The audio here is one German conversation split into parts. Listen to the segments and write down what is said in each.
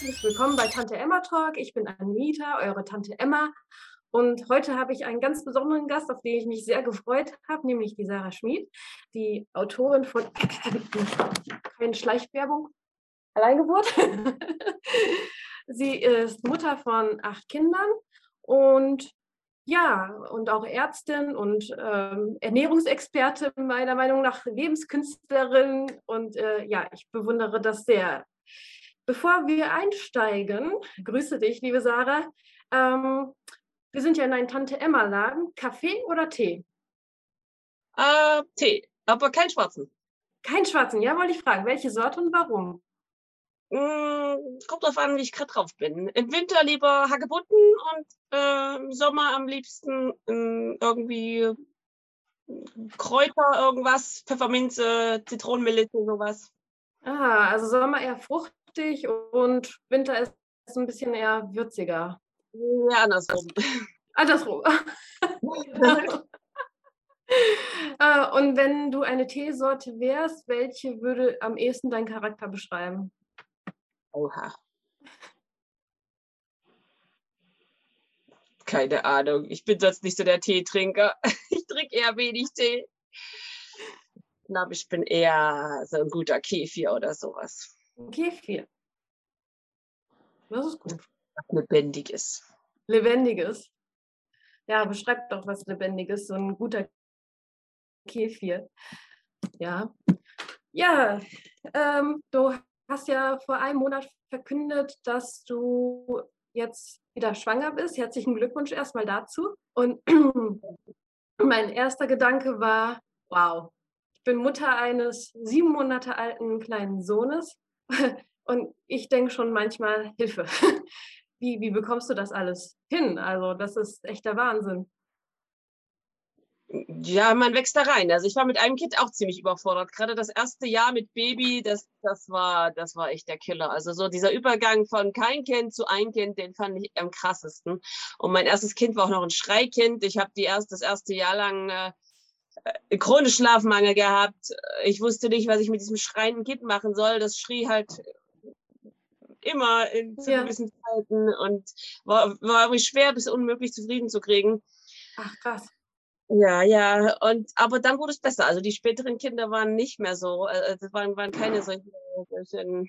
herzlich willkommen bei Tante Emma Talk. Ich bin Anita, eure Tante Emma. Und heute habe ich einen ganz besonderen Gast, auf den ich mich sehr gefreut habe, nämlich die Sarah Schmid, die Autorin von Keine Schleichwerbung, Alleingeburt. Sie ist Mutter von acht Kindern und ja, und auch Ärztin und ähm, Ernährungsexpertin, meiner Meinung nach Lebenskünstlerin. Und äh, ja, ich bewundere das sehr. Bevor wir einsteigen, grüße dich, liebe Sarah. Ähm, wir sind ja in einem Tante-Emma-Laden. Kaffee oder Tee? Äh, Tee, aber keinen schwarzen. Keinen schwarzen, ja, wollte ich fragen. Welche Sorte und warum? Mm, kommt drauf an, wie ich gerade drauf bin. Im Winter lieber Hagebutten und äh, im Sommer am liebsten äh, irgendwie Kräuter, irgendwas, Pfefferminze, Zitronenmelisse, sowas. Ah, also Sommer eher fruchtig und Winter ist ein bisschen eher würziger. Ja, andersrum. Andersrum. Äh, und wenn du eine Teesorte wärst, welche würde am ehesten deinen Charakter beschreiben? Oha. Keine Ahnung. Ich bin sonst nicht so der Teetrinker. Ich trinke eher wenig Tee. Ich glaube, ich bin eher so ein guter Kefir oder sowas. Kefir. Das ist gut. Lebendiges. Lebendiges. Ja, beschreibt doch was Lebendiges, so ein guter Kefir. Ja. Ja, ähm, du hast ja vor einem Monat verkündet, dass du jetzt wieder schwanger bist. Herzlichen Glückwunsch erstmal dazu. Und mein erster Gedanke war, wow, ich bin Mutter eines sieben Monate alten kleinen Sohnes und ich denke schon manchmal, Hilfe, wie, wie bekommst du das alles hin? Also das ist echt der Wahnsinn. Ja, man wächst da rein. Also ich war mit einem Kind auch ziemlich überfordert. Gerade das erste Jahr mit Baby, das, das, war, das war echt der Killer. Also so dieser Übergang von kein Kind zu ein Kind, den fand ich am krassesten. Und mein erstes Kind war auch noch ein Schreikind. Ich habe erst, das erste Jahr lang äh, chronisch Schlafmangel gehabt. Ich wusste nicht, was ich mit diesem schreienden Kind machen soll. Das schrie halt immer in zu ja. gewissen Zeiten und war, war schwer bis unmöglich zufrieden zu kriegen. Ach krass. Ja, ja, und aber dann wurde es besser. Also die späteren Kinder waren nicht mehr so, also waren, waren keine solchen, solchen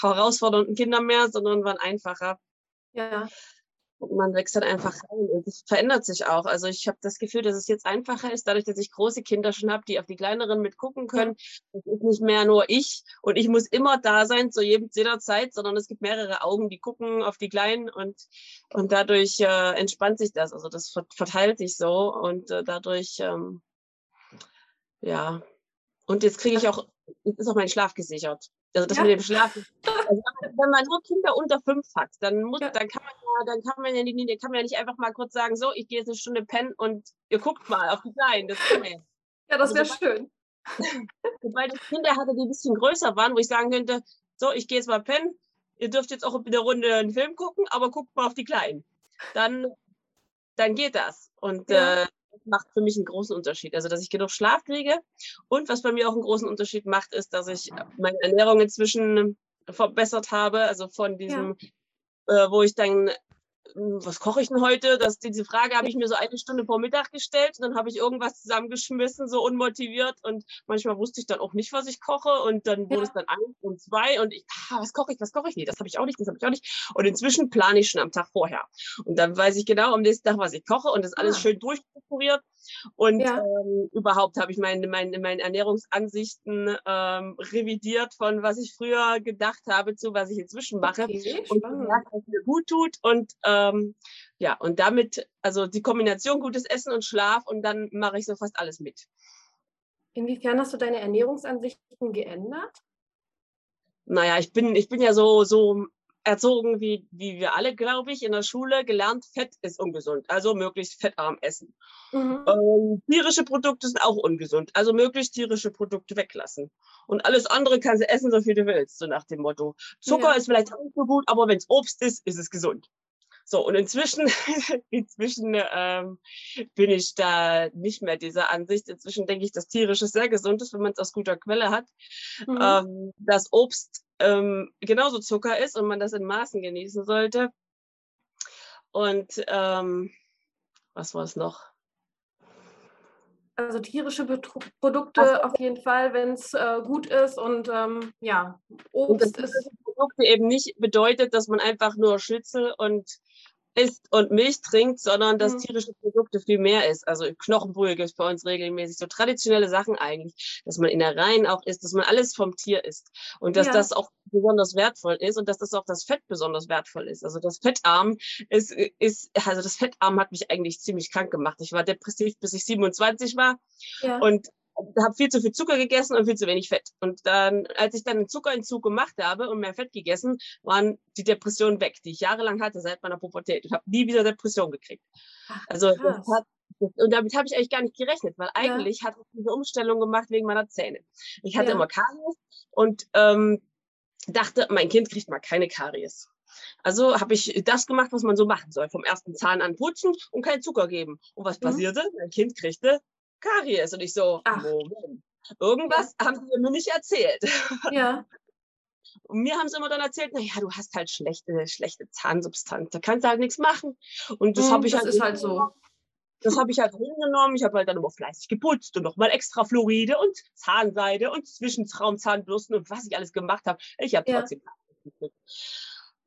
herausfordernden Kinder mehr, sondern waren einfacher. Ja. Und man wächst dann einfach rein und es verändert sich auch. Also ich habe das Gefühl, dass es jetzt einfacher ist, dadurch, dass ich große Kinder schon habe, die auf die kleineren mit gucken können. Es ist nicht mehr nur ich und ich muss immer da sein zu jedem, jeder Zeit, sondern es gibt mehrere Augen, die gucken auf die Kleinen und, und dadurch äh, entspannt sich das. Also das verteilt sich so und äh, dadurch, ähm, ja. Und jetzt kriege ich auch, jetzt ist auch mein Schlaf gesichert. Also das ja. mit dem Schlaf. Also wenn man nur Kinder unter fünf hat, dann muss, ja. dann kann man ja, dann kann man ja nicht, kann man ja nicht einfach mal kurz sagen, so, ich gehe jetzt eine Stunde pennen und ihr guckt mal auf die Kleinen. Das kann man ja. das wäre also, schön. Sobald ich Kinder hatte, die ein bisschen größer waren, wo ich sagen könnte, so, ich gehe jetzt mal pennen, ihr dürft jetzt auch in der Runde einen Film gucken, aber guckt mal auf die Kleinen. Dann, dann geht das. Und ja. äh, macht für mich einen großen Unterschied. Also, dass ich genug Schlaf kriege. Und was bei mir auch einen großen Unterschied macht, ist, dass ich meine Ernährung inzwischen verbessert habe. Also von diesem, ja. äh, wo ich dann was koche ich denn heute? Das, diese Frage habe ich mir so eine Stunde vor Mittag gestellt. Und dann habe ich irgendwas zusammengeschmissen, so unmotiviert. Und manchmal wusste ich dann auch nicht, was ich koche. Und dann wurde ja. es dann eins und zwei. Und ich, ah, was koche ich, was koche ich? Nee, das habe ich auch nicht, das habe ich auch nicht. Und inzwischen plane ich schon am Tag vorher. Und dann weiß ich genau am nächsten Tag, was ich koche. Und das alles ah. schön durchstrukturiert. Und ja. ähm, überhaupt habe ich meine, meine, meine Ernährungsansichten ähm, revidiert von was ich früher gedacht habe zu was ich inzwischen mache. Okay, und gemerkt, was mir gut tut. Und äh, ähm, ja, und damit, also die Kombination gutes Essen und Schlaf und dann mache ich so fast alles mit. Inwiefern hast du deine Ernährungsansichten geändert? Naja, ich bin, ich bin ja so, so erzogen wie, wie wir alle, glaube ich, in der Schule gelernt, Fett ist ungesund, also möglichst fettarm essen. Mhm. Ähm, tierische Produkte sind auch ungesund, also möglichst tierische Produkte weglassen. Und alles andere kannst du essen, so viel du willst, so nach dem Motto. Zucker ja. ist vielleicht auch nicht so gut, aber wenn es Obst ist, ist es gesund. So, und inzwischen, inzwischen ähm, bin ich da nicht mehr dieser Ansicht. Inzwischen denke ich, dass tierisches sehr gesund ist, wenn man es aus guter Quelle hat. Mhm. Ähm, das Obst ähm, genauso Zucker ist und man das in Maßen genießen sollte. Und ähm, was war es noch? Also tierische Betru Produkte auf jeden Fall, wenn es äh, gut ist und ähm, ja, Obst ist. Produkte eben nicht bedeutet, dass man einfach nur Schnitzel und isst und Milch trinkt, sondern dass mhm. tierische Produkte viel mehr ist. Also Knochenbrühe gibt es bei uns regelmäßig, so traditionelle Sachen eigentlich, dass man Innereien auch isst, dass man alles vom Tier isst und dass ja. das auch besonders wertvoll ist und dass das auch das Fett besonders wertvoll ist. Also das Fettarm ist, ist also das Fettarm hat mich eigentlich ziemlich krank gemacht. Ich war depressiv, bis ich 27 war ja. und habe viel zu viel Zucker gegessen und viel zu wenig Fett. Und dann, als ich dann einen Zuckerentzug gemacht habe und mehr Fett gegessen, waren die Depressionen weg, die ich jahrelang hatte seit meiner Pubertät. Ich habe nie wieder Depression gekriegt. also hat, und damit habe ich eigentlich gar nicht gerechnet, weil eigentlich ja. hatte ich diese Umstellung gemacht wegen meiner Zähne. Ich hatte ja. immer Karies und ähm, dachte, mein Kind kriegt mal keine Karies. Also habe ich das gemacht, was man so machen soll. Vom ersten Zahn an putzen und keinen Zucker geben. Und was mhm. passierte? Mein Kind kriegte Karies. Und ich so, Ach. Moment, irgendwas ja. haben sie mir nicht erzählt. Ja. Und mir haben sie immer dann erzählt, naja, du hast halt schlechte, schlechte Zahnsubstanz, da kannst du halt nichts machen. Und das hm, habe ich das halt. ist halt so. Das habe ich halt hingenommen. Ich habe halt dann immer fleißig geputzt und nochmal extra Fluoride und Zahnseide und Zwischentraumzahnbürsten und was ich alles gemacht habe. Ich habe trotzdem ja.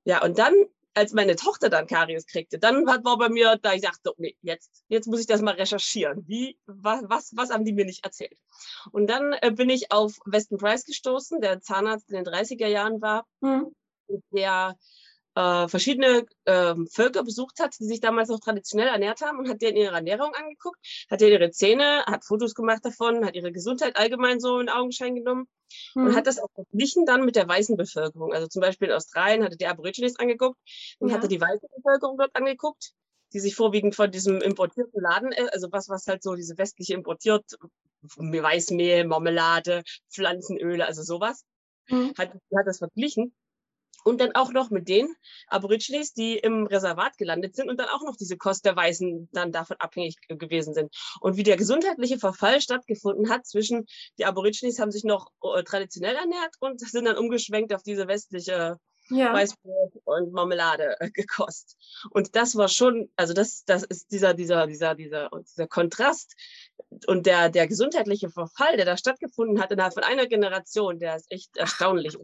ja, und dann als meine Tochter dann Karies kriegte, dann war bei mir, da ich dachte, nee, jetzt, jetzt muss ich das mal recherchieren. Wie, was, was, was haben die mir nicht erzählt? Und dann äh, bin ich auf Weston Price gestoßen, der Zahnarzt in den 30er Jahren war, mhm. der äh, verschiedene äh, Völker besucht hat, die sich damals noch traditionell ernährt haben und hat denen ihre Ernährung angeguckt, hat denen ihre Zähne, hat Fotos gemacht davon, hat ihre Gesundheit allgemein so in Augenschein genommen mhm. und hat das auch verglichen dann mit der weißen Bevölkerung. Also zum Beispiel in Australien hatte die Aborigines angeguckt und ja. hatte die weiße Bevölkerung dort angeguckt, die sich vorwiegend von diesem importierten Laden, äh, also was, was halt so diese westliche importiert, Weißmehl, Marmelade, Pflanzenöle, also sowas, mhm. hat, hat das verglichen und dann auch noch mit den Aborigines, die im Reservat gelandet sind und dann auch noch diese Kost der Weißen dann davon abhängig gewesen sind. Und wie der gesundheitliche Verfall stattgefunden hat zwischen, die Aborigines haben sich noch äh, traditionell ernährt und sind dann umgeschwenkt auf diese westliche ja. Weißbrot und Marmelade äh, gekost. Und das war schon, also das, das ist dieser, dieser, dieser, dieser, dieser Kontrast und der, der gesundheitliche Verfall, der da stattgefunden hat innerhalb von einer Generation, der ist echt erstaunlich.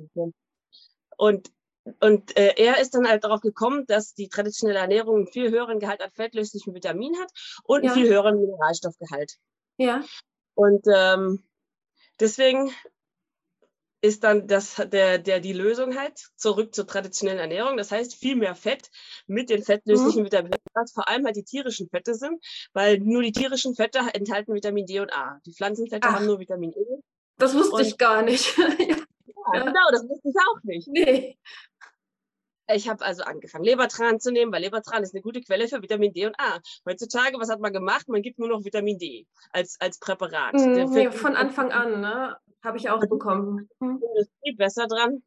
Und und äh, er ist dann halt darauf gekommen, dass die traditionelle Ernährung einen viel höheren Gehalt an fettlöslichen Vitaminen hat und ja. einen viel höheren Mineralstoffgehalt. Ja. Und ähm, deswegen ist dann das, der, der, die Lösung halt zurück zur traditionellen Ernährung. Das heißt, viel mehr Fett mit den fettlöslichen mhm. Vitaminen, was vor allem halt die tierischen Fette sind, weil nur die tierischen Fette enthalten Vitamin D und A. Die Pflanzenfette Ach, haben nur Vitamin E. Das wusste und, ich gar nicht. ja, genau, das wusste ich auch nicht. Nee. Ich habe also angefangen, Lebertran zu nehmen, weil Lebertran ist eine gute Quelle für Vitamin D und A. Heutzutage, was hat man gemacht? Man gibt nur noch Vitamin D als, als Präparat. Mhm, nee, von Anfang an, ne? Habe ich auch bekommen. Mhm. Ist viel besser dran.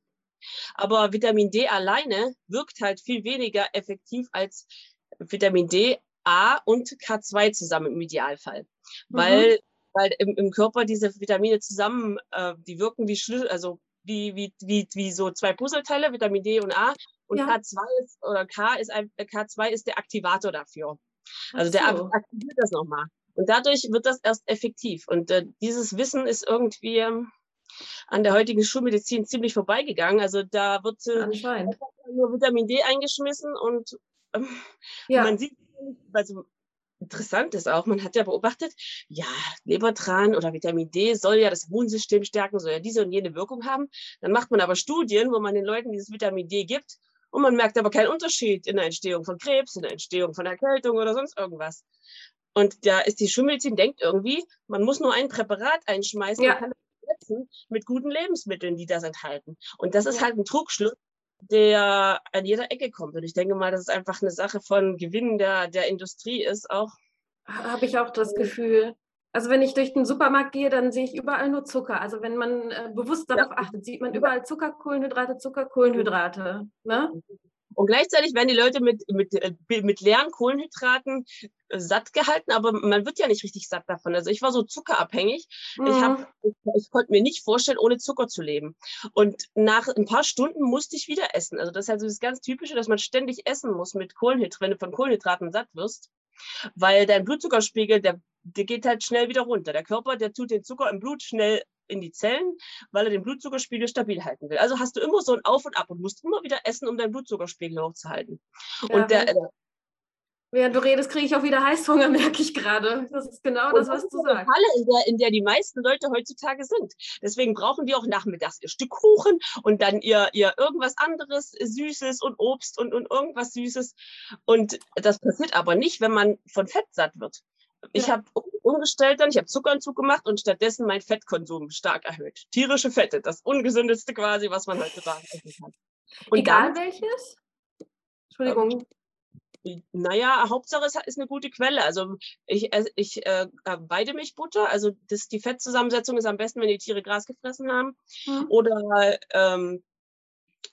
Aber Vitamin D alleine wirkt halt viel weniger effektiv als Vitamin D, A und K2 zusammen im Idealfall. Mhm. Weil, weil im, im Körper diese Vitamine zusammen, äh, die wirken wie Schlüssel, also wie, wie, wie, wie so zwei Puzzleteile, Vitamin D und A. Und ja. K2 ist, oder K ist ein, K2 ist der Aktivator dafür. Also so. der aktiviert das nochmal. Und dadurch wird das erst effektiv. Und äh, dieses Wissen ist irgendwie ähm, an der heutigen Schulmedizin ziemlich vorbeigegangen. Also da wird äh, nur Vitamin D eingeschmissen und ähm, ja. man sieht, also interessant ist auch, man hat ja beobachtet, ja, Lebertran oder Vitamin D soll ja das Immunsystem stärken, soll ja diese und jene Wirkung haben. Dann macht man aber Studien, wo man den Leuten dieses Vitamin D gibt und man merkt aber keinen Unterschied in der Entstehung von Krebs, in der Entstehung von Erkältung oder sonst irgendwas. Und da ist die Schulmedizin denkt irgendwie, man muss nur ein Präparat einschmeißen ja. und kann mit guten Lebensmitteln, die das enthalten. Und das ist halt ein Trugschluss, der an jeder Ecke kommt. Und ich denke mal, dass es einfach eine Sache von Gewinn der, der Industrie ist auch. Habe ich auch das Gefühl. Also wenn ich durch den Supermarkt gehe, dann sehe ich überall nur Zucker. Also wenn man äh, bewusst darauf ja. achtet, sieht man überall Zucker, Kohlenhydrate, Zucker, Kohlenhydrate. Ne? Und gleichzeitig werden die Leute mit, mit, äh, mit leeren Kohlenhydraten äh, satt gehalten, aber man wird ja nicht richtig satt davon. Also ich war so zuckerabhängig. Mhm. Ich, hab, ich, ich, konnte mir nicht vorstellen, ohne Zucker zu leben. Und nach ein paar Stunden musste ich wieder essen. Also das ist also das ganz Typische, dass man ständig essen muss mit Kohlenhydraten, wenn du von Kohlenhydraten satt wirst. Weil dein Blutzuckerspiegel, der, der geht halt schnell wieder runter. Der Körper, der tut den Zucker im Blut schnell in die Zellen, weil er den Blutzuckerspiegel stabil halten will. Also hast du immer so ein Auf und Ab und musst immer wieder essen, um deinen Blutzuckerspiegel hochzuhalten. Ja, und der, Während du redest, kriege ich auch wieder Heißhunger, merke ich gerade. Das ist genau das, was du sagst. Falle, in der, in der die meisten Leute heutzutage sind. Deswegen brauchen die auch nachmittags ihr Stück Kuchen und dann ihr, ihr irgendwas anderes Süßes und Obst und, und irgendwas Süßes. Und das passiert aber nicht, wenn man von Fett satt wird. Ich ja. habe umgestellt dann, ich habe Zuckerentzug gemacht und stattdessen mein Fettkonsum stark erhöht. Tierische Fette, das ungesündeste quasi, was man heutzutage essen kann. Und Egal dann, welches? Entschuldigung. Naja, Hauptsache es ist eine gute Quelle. Also ich, äh, ich äh, Weidemilchbutter, also das, die Fettzusammensetzung ist am besten, wenn die Tiere Gras gefressen haben. Mhm. Oder ähm,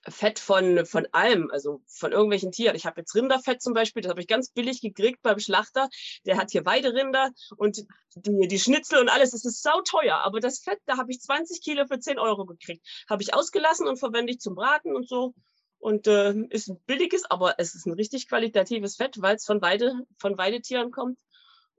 Fett von, von allem, also von irgendwelchen Tieren. Ich habe jetzt Rinderfett zum Beispiel, das habe ich ganz billig gekriegt beim Schlachter. Der hat hier Weiderinder und die, die Schnitzel und alles, das ist sauteuer. Aber das Fett, da habe ich 20 Kilo für 10 Euro gekriegt. Habe ich ausgelassen und verwende ich zum Braten und so und äh, ist ein billiges, aber es ist ein richtig qualitatives Fett, weil es von, Weide, von Weidetieren kommt.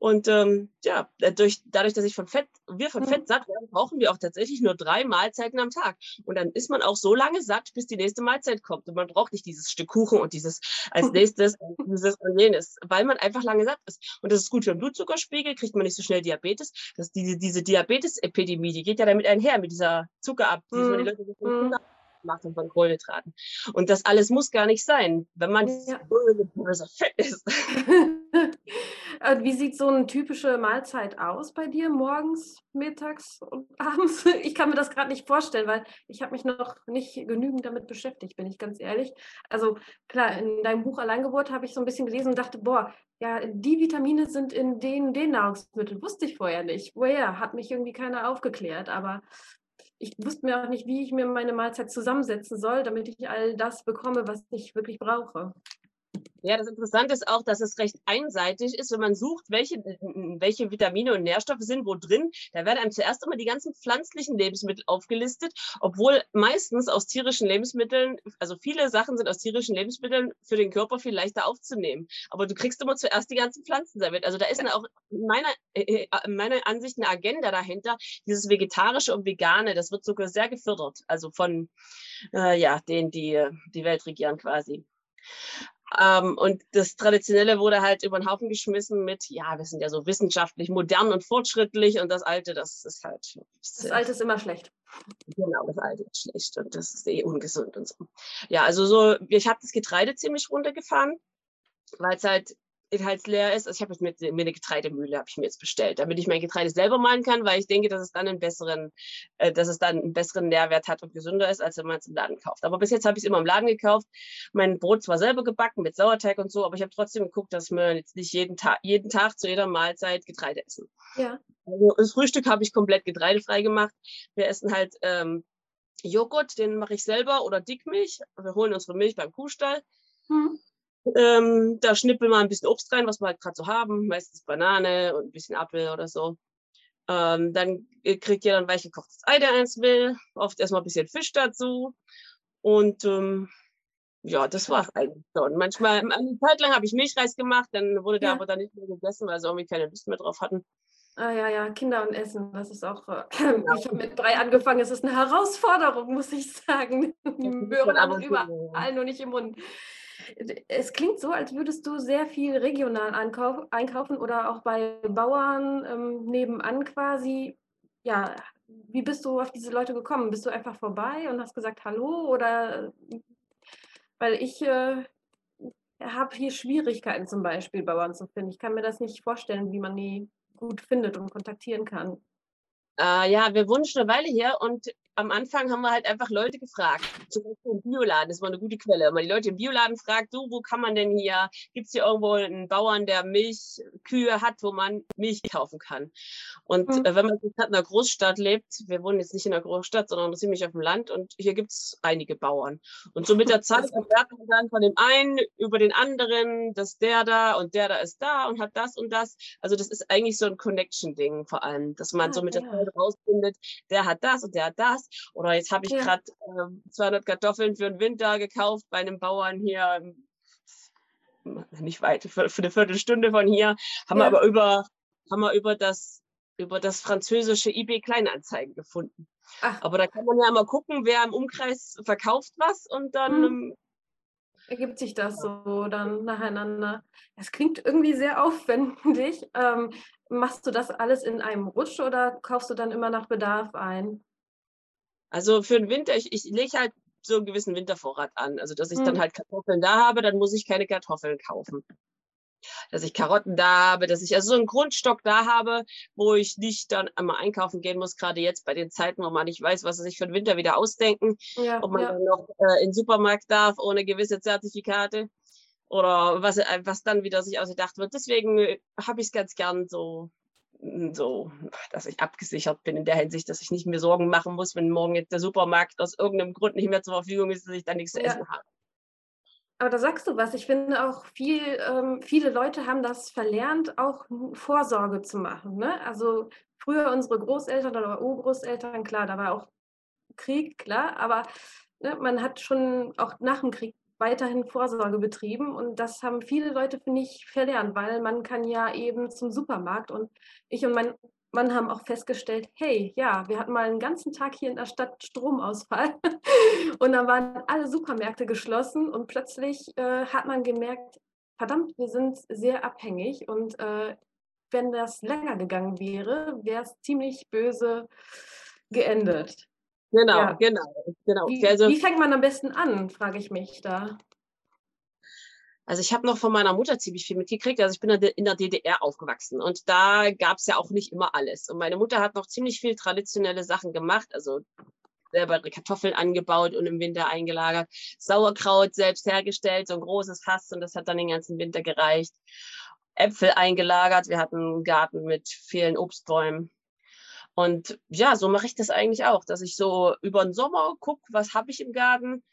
Und ähm, ja, dadurch, dadurch, dass ich von Fett, wir von Fett mhm. satt werden, brauchen wir auch tatsächlich nur drei Mahlzeiten am Tag. Und dann ist man auch so lange satt, bis die nächste Mahlzeit kommt. Und man braucht nicht dieses Stück Kuchen und dieses als nächstes dieses und jenes, weil man einfach lange satt ist. Und das ist gut für den Blutzuckerspiegel, kriegt man nicht so schnell Diabetes. Das, diese, diese Diabetes-Epidemie, die geht ja damit einher, mit dieser Zuckerab, die mhm. die Leute so mhm macht und von Kohlenhydraten. Und das alles muss gar nicht sein, wenn man ja. fett ist. Äh, wie sieht so eine typische Mahlzeit aus bei dir, morgens, mittags und abends? Ich kann mir das gerade nicht vorstellen, weil ich habe mich noch nicht genügend damit beschäftigt, bin ich ganz ehrlich. Also klar, in deinem Buch Alleingeburt habe ich so ein bisschen gelesen und dachte, boah, ja, die Vitamine sind in den, den Nahrungsmitteln. Wusste ich vorher nicht. Woher? Hat mich irgendwie keiner aufgeklärt. Aber ich wusste mir auch nicht, wie ich mir meine Mahlzeit zusammensetzen soll, damit ich all das bekomme, was ich wirklich brauche. Ja, das Interessante ist auch, dass es recht einseitig ist, wenn man sucht, welche, welche Vitamine und Nährstoffe sind wo drin. Da werden einem zuerst immer die ganzen pflanzlichen Lebensmittel aufgelistet, obwohl meistens aus tierischen Lebensmitteln, also viele Sachen sind aus tierischen Lebensmitteln für den Körper viel leichter aufzunehmen. Aber du kriegst immer zuerst die ganzen Pflanzen serviert. Also da ist eine, auch meiner, äh, äh, meiner Ansicht eine Agenda dahinter. Dieses Vegetarische und Vegane, das wird sogar sehr gefördert. Also von äh, ja, denen, die die Welt regieren quasi. Ähm, und das Traditionelle wurde halt über den Haufen geschmissen mit, ja, wir sind ja so wissenschaftlich modern und fortschrittlich und das Alte, das ist halt. Das Alte ist immer schlecht. Genau, das Alte ist schlecht und das ist eh ungesund und so. Ja, also so, ich habe das Getreide ziemlich runtergefahren, weil es halt inhaltsleer ist. Also ich habe jetzt mir, mir eine Getreidemühle habe ich mir jetzt bestellt, damit ich mein Getreide selber mahlen kann, weil ich denke, dass es dann einen besseren, äh, dass es dann einen besseren Nährwert hat und gesünder ist, als wenn man es im Laden kauft. Aber bis jetzt habe ich es immer im Laden gekauft. Mein Brot zwar selber gebacken mit Sauerteig und so, aber ich habe trotzdem geguckt, dass wir jetzt nicht jeden Tag, jeden Tag zu jeder Mahlzeit Getreide essen. Ja. Also das Frühstück habe ich komplett getreidefrei gemacht. Wir essen halt ähm, Joghurt, den mache ich selber oder Dickmilch. Wir holen unsere Milch beim Kuhstall. Hm. Ähm, da schnippeln wir ein bisschen Obst rein, was wir halt gerade so haben, meistens Banane und ein bisschen Apfel oder so. Ähm, dann kriegt ihr dann weich gekochtes Ei, der eins will. Oft erstmal ein bisschen Fisch dazu. Und ähm, ja, das war es eigentlich schon. Manchmal, eine Zeit lang habe ich Milchreis gemacht, dann wurde der ja. aber dann nicht mehr gegessen, weil sie irgendwie keine Lust mehr drauf hatten. Ah ja, ja, Kinder und Essen, das ist auch, äh, ich habe mit drei angefangen, es ist eine Herausforderung, muss ich sagen. Die Möhren aber überall, nur nicht im Mund es klingt so, als würdest du sehr viel regional einkaufen oder auch bei Bauern ähm, nebenan quasi. Ja, wie bist du auf diese Leute gekommen? Bist du einfach vorbei und hast gesagt Hallo oder weil ich äh, habe hier Schwierigkeiten zum Beispiel Bauern zu finden. Ich kann mir das nicht vorstellen, wie man die gut findet und kontaktieren kann. Äh, ja, wir wohnen schon eine Weile hier und am Anfang haben wir halt einfach Leute gefragt. Zum Beispiel im Bioladen, das war eine gute Quelle. Wenn man die Leute im Bioladen fragt, du, wo kann man denn hier, gibt es hier irgendwo einen Bauern, der Milchkühe hat, wo man Milch kaufen kann? Und mhm. äh, wenn man in einer Großstadt lebt, wir wohnen jetzt nicht in einer Großstadt, sondern ziemlich auf dem Land und hier gibt es einige Bauern. Und so mit der Zeit erfährt man dann von dem einen über den anderen, dass der da und der da ist da und hat das und das. Also das ist eigentlich so ein Connection-Ding vor allem, dass man ah, so mit der Zeit rausfindet, der hat das und der hat das oder jetzt habe ich ja. gerade äh, 200 Kartoffeln für den Winter gekauft bei einem Bauern hier, nicht weit, für, für eine Viertelstunde von hier, haben ja. wir aber über, haben wir über das über das französische eBay Kleinanzeigen gefunden. Ach. Aber da kann man ja mal gucken, wer im Umkreis verkauft was und dann hm. Ergibt sich das so dann nacheinander. Es klingt irgendwie sehr aufwendig. Ähm, machst du das alles in einem Rutsch oder kaufst du dann immer nach Bedarf ein? Also für den Winter, ich, ich lege halt so einen gewissen Wintervorrat an. Also dass ich hm. dann halt Kartoffeln da habe, dann muss ich keine Kartoffeln kaufen. Dass ich Karotten da habe, dass ich also so einen Grundstock da habe, wo ich nicht dann einmal einkaufen gehen muss, gerade jetzt bei den Zeiten, wo man nicht weiß, was sie sich für den Winter wieder ausdenken, ja, ob man ja. dann noch äh, in den Supermarkt darf ohne gewisse Zertifikate oder was, äh, was dann wieder sich ausgedacht wird. Deswegen äh, habe ich es ganz gern so so, dass ich abgesichert bin in der Hinsicht, dass ich nicht mehr Sorgen machen muss, wenn morgen jetzt der Supermarkt aus irgendeinem Grund nicht mehr zur Verfügung ist, dass ich dann nichts zu essen habe. Aber da sagst du was. Ich finde auch viel, ähm, viele Leute haben das verlernt, auch Vorsorge zu machen. Ne? Also früher unsere Großeltern oder Urgroßeltern, klar, da war auch Krieg, klar, aber ne, man hat schon auch nach dem Krieg weiterhin Vorsorge betrieben. Und das haben viele Leute, finde ich, verlernt, weil man kann ja eben zum Supermarkt. Und ich und mein Mann haben auch festgestellt, hey, ja, wir hatten mal einen ganzen Tag hier in der Stadt Stromausfall. und dann waren alle Supermärkte geschlossen und plötzlich äh, hat man gemerkt, verdammt, wir sind sehr abhängig. Und äh, wenn das länger gegangen wäre, wäre es ziemlich böse geendet. Genau, ja. genau, genau. Wie, also, wie fängt man am besten an, frage ich mich da. Also ich habe noch von meiner Mutter ziemlich viel mitgekriegt. Also ich bin in der DDR aufgewachsen und da gab es ja auch nicht immer alles. Und meine Mutter hat noch ziemlich viel traditionelle Sachen gemacht. Also selber Kartoffeln angebaut und im Winter eingelagert. Sauerkraut selbst hergestellt, so ein großes Fass und das hat dann den ganzen Winter gereicht. Äpfel eingelagert. Wir hatten einen Garten mit vielen Obstbäumen. Und ja, so mache ich das eigentlich auch, dass ich so über den Sommer gucke, was habe ich im Garten.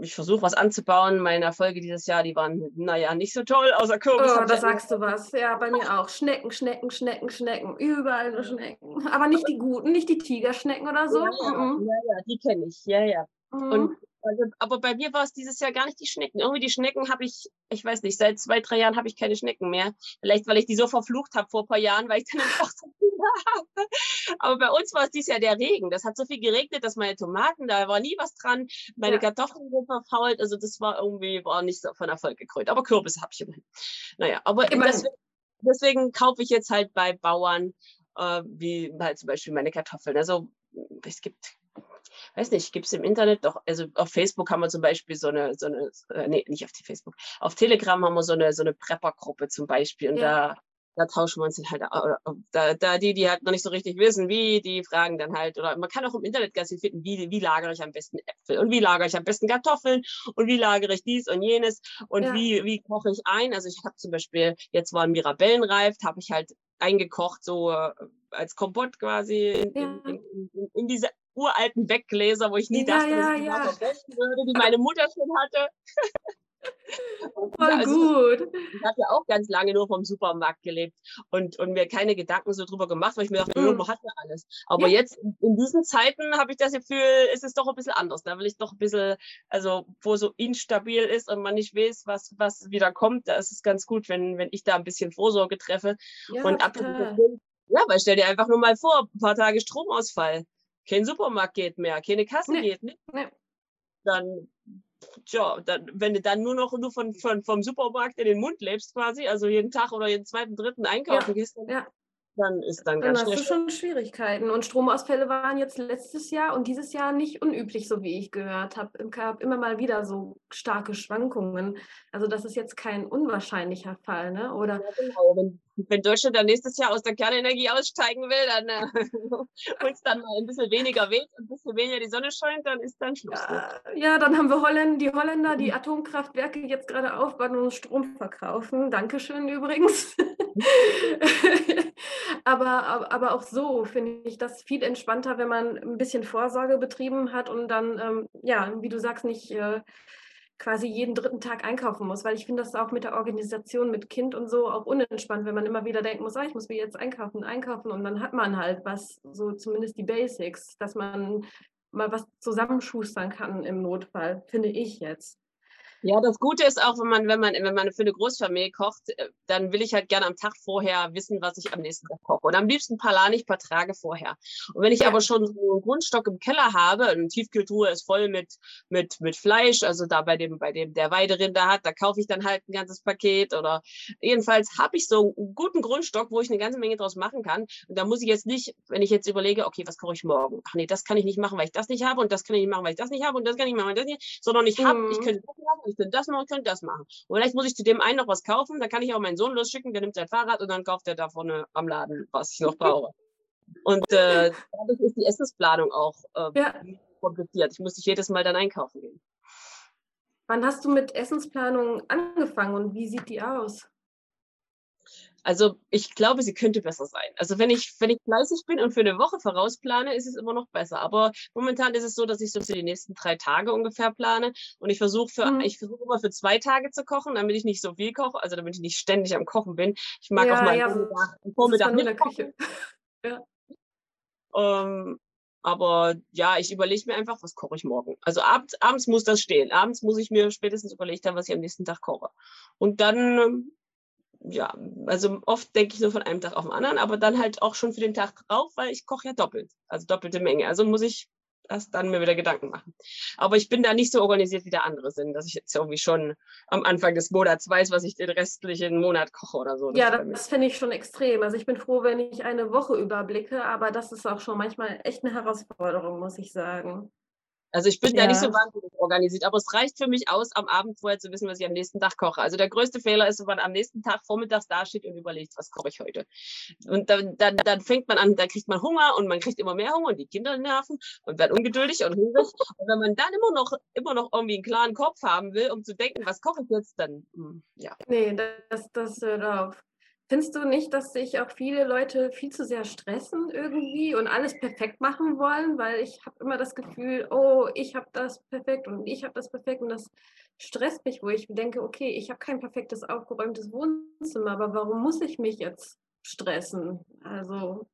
Ich versuche was anzubauen. Meine Erfolge dieses Jahr, die waren, naja, nicht so toll, außer Kürbis. Oh, da sagst du was. Ja, bei mir auch. Schnecken, Schnecken, Schnecken, Schnecken. Überall nur Schnecken. Aber nicht die guten, nicht die Tigerschnecken oder so. Ja, ja, mhm. ja, ja die kenne ich. Ja, ja. Mhm. Und also, aber bei mir war es dieses Jahr gar nicht die Schnecken. Irgendwie die Schnecken habe ich, ich weiß nicht, seit zwei, drei Jahren habe ich keine Schnecken mehr. Vielleicht, weil ich die so verflucht habe vor ein paar Jahren, weil ich dann einfach so. Aber bei uns war es dieses Jahr der Regen. Das hat so viel geregnet, dass meine Tomaten, da war nie was dran. Meine ja. Kartoffeln sind verfault. Also das war irgendwie, war nicht so von Erfolg gekrönt. Aber Kürbis habe ich immerhin. Naja, aber deswegen, deswegen kaufe ich jetzt halt bei Bauern, äh, wie halt zum Beispiel meine Kartoffeln. Also es gibt weiß nicht, gibt es im Internet doch, also auf Facebook haben wir zum Beispiel so eine, so eine, äh, nee, nicht auf die Facebook, auf Telegram haben wir so eine, so eine Prepper-Gruppe zum Beispiel und ja. da, da tauschen wir uns halt, da, da die, die halt noch nicht so richtig wissen, wie, die fragen dann halt, oder man kann auch im Internet ganz viel finden, wie, wie lagere ich am besten Äpfel und wie lagere ich am besten Kartoffeln und wie lagere ich dies und jenes und ja. wie, wie koche ich ein. Also ich habe zum Beispiel, jetzt war ein Mirabellenreif, habe ich halt eingekocht, so äh, als Kompott quasi in, ja. in, in, in, diese uralten Weggläser, wo ich nie dachte, ja, dass ich ja. verwenden würde, die meine Mutter schon hatte. Voll also, gut. Ich habe ja auch ganz lange nur vom Supermarkt gelebt und, und mir keine Gedanken so drüber gemacht, weil ich mir dachte, mm. man hat ja alles. Aber ja. jetzt in diesen Zeiten habe ich das Gefühl, ist es doch ein bisschen anders. Da will ich doch ein bisschen, also wo so instabil ist und man nicht weiß, was, was wieder kommt, da ist es ganz gut, wenn, wenn ich da ein bisschen Vorsorge treffe. Ja, und ab ja, weil stell dir einfach nur mal vor, ein paar Tage Stromausfall kein Supermarkt geht mehr, keine Kasse nee. geht, nicht? Nee. Dann, tja, dann, wenn du dann nur noch nur von, von, vom Supermarkt in den Mund lebst quasi, also jeden Tag oder jeden zweiten, dritten einkaufen ja. gehst, dann, ja. dann ist dann, dann ganz hast schnell. du schon Schwierigkeiten. Und Stromausfälle waren jetzt letztes Jahr und dieses Jahr nicht unüblich, so wie ich gehört habe. Es gab immer mal wieder so starke Schwankungen. Also das ist jetzt kein unwahrscheinlicher Fall, ne? Oder Ja, genau. Wenn, wenn Deutschland dann nächstes Jahr aus der Kernenergie aussteigen will, dann äh, uns dann mal ein bisschen weniger weht und ein bisschen weniger die Sonne scheint, dann ist dann Schluss. Ne? ja, ja, dann haben wir Holländ, die Holländer, die Atomkraftwerke jetzt gerade aufbauen und Strom verkaufen. Dankeschön übrigens. aber, aber, aber auch so finde ich das viel entspannter, wenn man ein bisschen Vorsorge betrieben hat und dann, ähm, ja, wie du sagst, nicht äh, quasi jeden dritten Tag einkaufen muss, weil ich finde das auch mit der Organisation mit Kind und so auch unentspannt, wenn man immer wieder denken muss, ah, ich muss mir jetzt einkaufen, einkaufen und dann hat man halt was, so zumindest die Basics, dass man mal was zusammenschustern kann im Notfall, finde ich jetzt. Ja, das Gute ist auch, wenn man, wenn man, wenn man für eine Großfamilie kocht, äh, dann will ich halt gerne am Tag vorher wissen, was ich am nächsten Tag koche. Und am liebsten plane ich ein paar Tage vorher. Und wenn ich Ja. aber schon so einen Grundstock im Keller habe, eine Tiefkühltruhe ist voll mit, mit, mit Fleisch, also da bei dem, bei dem der Weiderinder hat, da kaufe ich dann halt ein ganzes Paket oder jedenfalls habe ich so einen guten Grundstock, wo ich eine ganze Menge draus machen kann. Und da muss ich jetzt nicht, wenn ich jetzt überlege, okay, was koche ich morgen? Ach nee, das kann ich nicht machen, weil ich das nicht habe und das kann ich nicht machen, weil ich das nicht habe und das kann ich nicht machen, weil ich das nicht, sondern ich habe, ich Mhm. könnte das machen, ich könnte das machen, ich könnte das machen. Und vielleicht muss ich zu dem einen noch was kaufen, dann kann ich auch meinen Sohn losschicken, der nimmt sein Fahrrad und dann kauft er da vorne am Laden, was ich noch brauche. Und äh, dadurch ist die Essensplanung auch äh, Ja. kompliziert. Ich muss nicht jedes Mal dann einkaufen gehen. Wann hast du mit Essensplanung angefangen und wie sieht die aus? Also ich glaube, sie könnte besser sein. Also wenn ich, wenn ich fleißig bin und für eine Woche vorausplane, ist es immer noch besser. Aber momentan ist es so, dass ich so für die nächsten drei Tage ungefähr plane. Und ich versuche für, Mhm. ich versuche immer für zwei Tage zu kochen, damit ich nicht so viel koche, also damit ich nicht ständig am Kochen bin. Ich mag auch Ja, mal ja, Vormittag, Vormittag in der. Küche. Ähm, aber ja, ich überlege mir einfach, was koche ich morgen. Also abends, abends muss das stehen. Abends muss ich mir spätestens überlegt haben, was ich am nächsten Tag koche. Und dann, ja, also oft denke ich nur von einem Tag auf den anderen, aber dann halt auch schon für den Tag drauf, weil ich koche ja doppelt, also doppelte Menge. Also muss ich erst dann mir wieder Gedanken machen. Aber ich bin da nicht so organisiert, wie der andere sind, dass ich jetzt irgendwie schon am Anfang des Monats weiß, was ich den restlichen Monat koche oder so. Das Ja, das finde ich schon extrem. Also ich bin froh, wenn ich eine Woche überblicke, aber das ist auch schon manchmal echt eine Herausforderung, muss ich sagen. Also ich bin da nicht so Ja. wahnsinnig organisiert, aber es reicht für mich aus, am Abend vorher zu wissen, was ich am nächsten Tag koche. Also der größte Fehler ist, wenn man am nächsten Tag vormittags dasteht und überlegt, was koche ich heute. Und dann, dann, dann fängt man an, da kriegt man Hunger und man kriegt immer mehr Hunger und die Kinder nerven und werden ungeduldig und hungrig. Und wenn man dann immer noch, immer noch irgendwie einen klaren Kopf haben will, um zu denken, was koche ich jetzt, dann, hm, ja. Nee, das, das hört auf. Findest du nicht, dass sich auch viele Leute viel zu sehr stressen irgendwie und alles perfekt machen wollen? Weil ich habe immer das Gefühl, oh, ich habe das perfekt und ich habe das perfekt und das stresst mich, wo ich denke, okay, ich habe kein perfektes aufgeräumtes Wohnzimmer, aber warum muss ich mich jetzt stressen? Also,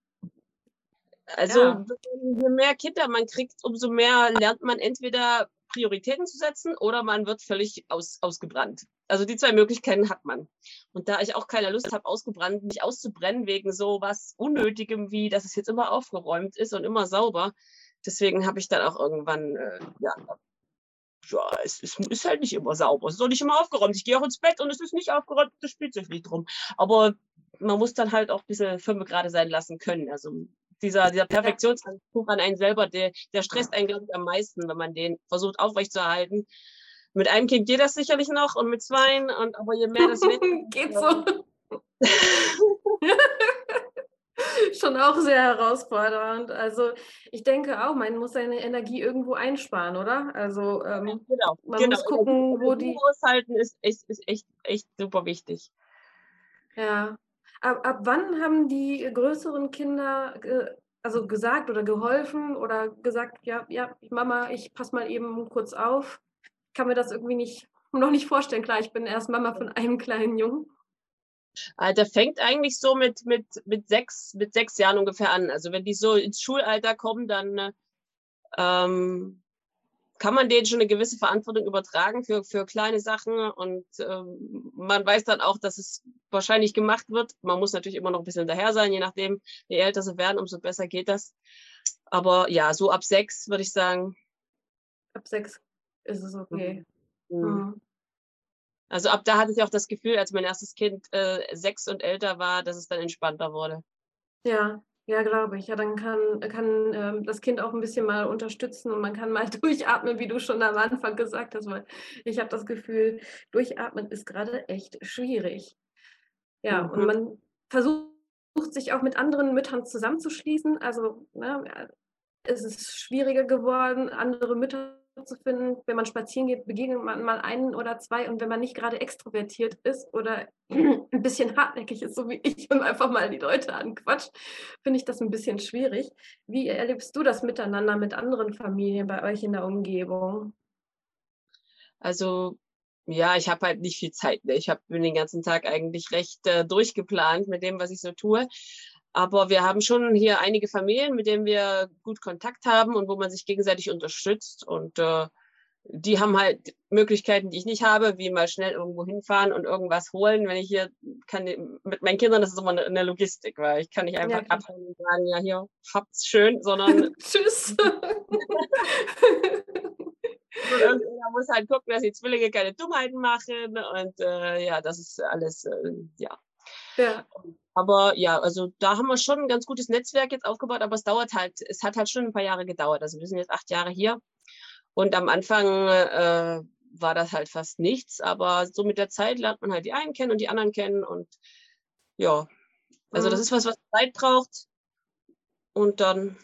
Also Ja. je mehr Kinder man kriegt, umso mehr lernt man entweder Prioritäten zu setzen oder man wird völlig aus, ausgebrannt. Also die zwei Möglichkeiten hat man. Und da ich auch keine Lust habe, ausgebrannt, mich auszubrennen wegen so was Unnötigem wie, dass es jetzt immer aufgeräumt ist und immer sauber, deswegen habe ich dann auch irgendwann, äh, ja, ja, es, es ist halt nicht immer sauber. Es ist auch nicht immer aufgeräumt. Ich gehe auch ins Bett und es ist nicht aufgeräumt, das spielt sich nicht drum. Aber man muss dann halt auch ein bisschen fünf gerade sein lassen können. Also dieser, dieser Perfektionsanspruch an einen selber, der, der stresst einen, glaube ich, am meisten, wenn man den versucht aufrechtzuerhalten. Mit einem Kind geht das sicherlich noch und mit zweien, und aber je mehr das wird, geht so. Schon auch sehr herausfordernd. Also ich denke auch, man muss seine Energie irgendwo einsparen, oder? Also ähm, genau, man genau. muss gucken, wo die. Aushalten ist, ist, ist echt, echt super wichtig. Ja. Ab, ab wann haben die größeren Kinder ge, also gesagt oder geholfen oder gesagt, ja, ja, Mama, ich pass mal eben kurz auf. Ich kann mir das irgendwie nicht noch nicht vorstellen. Klar, ich bin erst Mama von einem kleinen Jungen. Äh, Der fängt eigentlich so mit, mit, mit, sechs, mit sechs Jahren ungefähr an. Also wenn die so ins Schulalter kommen, dann äh, ähm, kann man denen schon eine gewisse Verantwortung übertragen für, für kleine Sachen. Und ähm, man weiß dann auch, dass es wahrscheinlich gemacht wird. Man muss natürlich immer noch ein bisschen hinterher sein, je nachdem, je älter sie werden, umso besser geht das. Aber ja, so ab sechs würde ich sagen. Ab sechs ist es okay. Mhm. Mhm. Also ab da hatte ich auch das Gefühl, als mein erstes Kind äh, sechs und älter war, dass es dann entspannter wurde. Ja, ja, glaube ich. Ja, dann kann, kann ähm, das Kind auch ein bisschen mal unterstützen und man kann mal durchatmen, wie du schon am Anfang gesagt hast, weil ich habe das Gefühl, durchatmen ist gerade echt schwierig. Ja, und Mhm. man versucht sich auch mit anderen Müttern zusammenzuschließen. Also, ne, es ist schwieriger geworden, andere Mütter zu finden. Wenn man spazieren geht, begegnet man mal einen oder zwei und wenn man nicht gerade extrovertiert ist oder ein bisschen hartnäckig ist, so wie ich, und einfach mal die Leute anquatscht, finde ich das ein bisschen schwierig. Wie erlebst du das Miteinander mit anderen Familien bei euch in der Umgebung? Also, ja, ich habe halt nicht viel Zeit, ne? Ich habe bin den ganzen Tag eigentlich recht, äh, durchgeplant mit dem, was ich so tue. Aber wir haben schon hier einige Familien, mit denen wir gut Kontakt haben und wo man sich gegenseitig unterstützt. Und äh, die haben halt Möglichkeiten, die ich nicht habe, wie mal schnell irgendwo hinfahren und irgendwas holen. Wenn ich hier kann, mit meinen Kindern, das ist immer eine, Logistik, weil ich kann nicht einfach Ja, abhauen und sagen, ja, hier, habt's schön, sondern Tschüss. Irgendjemand muss halt gucken, dass die Zwillinge keine Dummheiten machen. Und äh, ja, das ist alles, äh, ja. Ja, Aber ja, also da haben wir schon ein ganz gutes Netzwerk jetzt aufgebaut, aber es dauert halt, es hat halt schon ein paar Jahre gedauert. Also wir sind jetzt acht Jahre hier und am Anfang äh, war das halt fast nichts, aber so mit der Zeit lernt man halt die einen kennen und die anderen kennen und ja, also das Mhm. ist was, was Zeit braucht und dann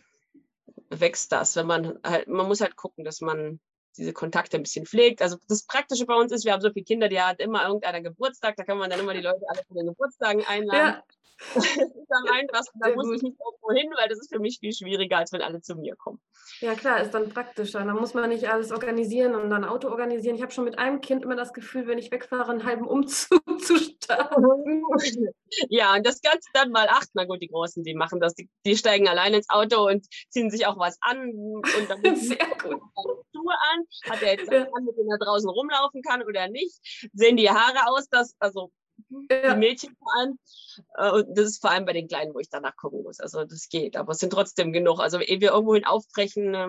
wächst das, wenn man halt, man muss halt gucken, dass man diese Kontakte ein bisschen pflegt. Also das Praktische bei uns ist, wir haben so viele Kinder, die hat immer irgendeiner Geburtstag, da kann man dann immer die Leute alle zu den Geburtstagen einladen. ja, Das ist am einfachsten, da muss ich nicht irgendwo hin, weil das ist für mich viel schwieriger, als wenn alle zu mir kommen. ja, klar, ist dann praktischer. Da muss man nicht alles organisieren und dann Auto organisieren. Ich habe schon mit einem Kind immer das Gefühl, wenn ich wegfahre, einen halben Umzug zu starten. Ja, und das Ganze dann mal acht. Na gut, die Großen, die machen das. Die, die steigen allein ins Auto und ziehen sich auch was an. Und dann Sehr gut. Schuhe an. Hat er jetzt Ja. an, mit denen er draußen rumlaufen kann oder nicht? Sehen die Haare aus, dass, also die Ja, Mädchen vor allem. Äh, Und das ist vor allem bei den Kleinen, wo ich danach gucken muss. Also das geht, aber es sind trotzdem genug. Also ehe wir irgendwohin aufbrechen, äh,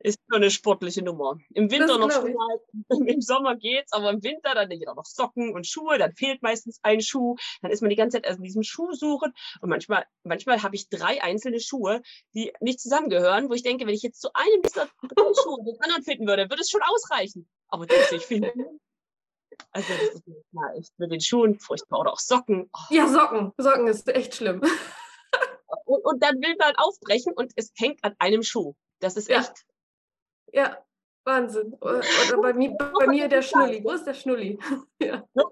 ist schon eine sportliche Nummer. Im Winter noch mal, im Sommer geht's, aber im Winter dann jeder noch Socken und Schuhe, dann fehlt meistens ein Schuh, dann ist man die ganze Zeit erst in diesem Schuh suchen und manchmal, manchmal habe ich drei einzelne Schuhe, die nicht zusammengehören, wo ich denke, wenn ich jetzt zu einem dieser drei Schuhe den anderen finden würde, würde es schon ausreichen. Aber die muss ich finden. Also das ist mal echt mit den Schuhen furchtbar oder auch Socken. Oh. ja, Socken. Socken ist echt schlimm. Und, und dann will man aufbrechen und es hängt an einem Schuh. Das ist Ja. echt. Ja, Wahnsinn. Oder bei mir, bei mir der Schnulli. Wo ist der Schnulli? Ja, So,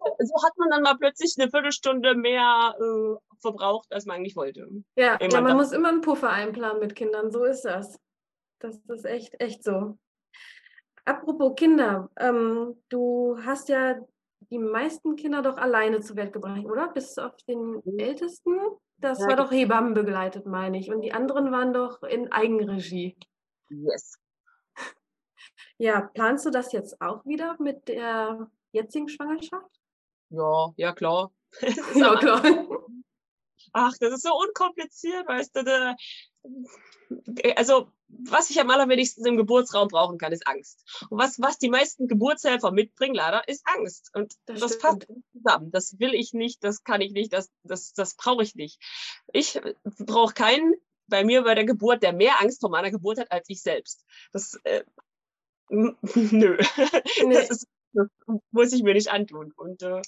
hat man dann mal plötzlich eine Viertelstunde mehr äh, verbraucht, als man eigentlich wollte. ja, ja man muss immer einen Puffer einplanen mit Kindern. So ist das. Das ist echt, echt so. Apropos Kinder, ähm, du hast ja die meisten Kinder doch alleine zur Welt gebracht, oder? Bis auf den. Ältesten. Das Ja, war doch Hebammen begleitet, meine ich. Und die anderen waren doch in Eigenregie. Yes. Ja, planst du das jetzt auch wieder mit der jetzigen Schwangerschaft? Ja, ja klar. Ja, klar. Ach, das ist so unkompliziert, weißt du. Da, also, was ich am allerwenigsten im Geburtsraum brauchen kann, ist Angst. Und was, was die meisten Geburtshelfer mitbringen, leider, ist Angst. Und Das das, passt nicht zusammen. Das will ich nicht, das kann ich nicht, das, das, das brauche ich nicht. Ich brauche keinen bei mir bei der Geburt, der mehr Angst vor meiner Geburt hat als ich selbst. Das, äh, nö. Nee. Das, ist, das muss ich mir nicht antun. Und äh,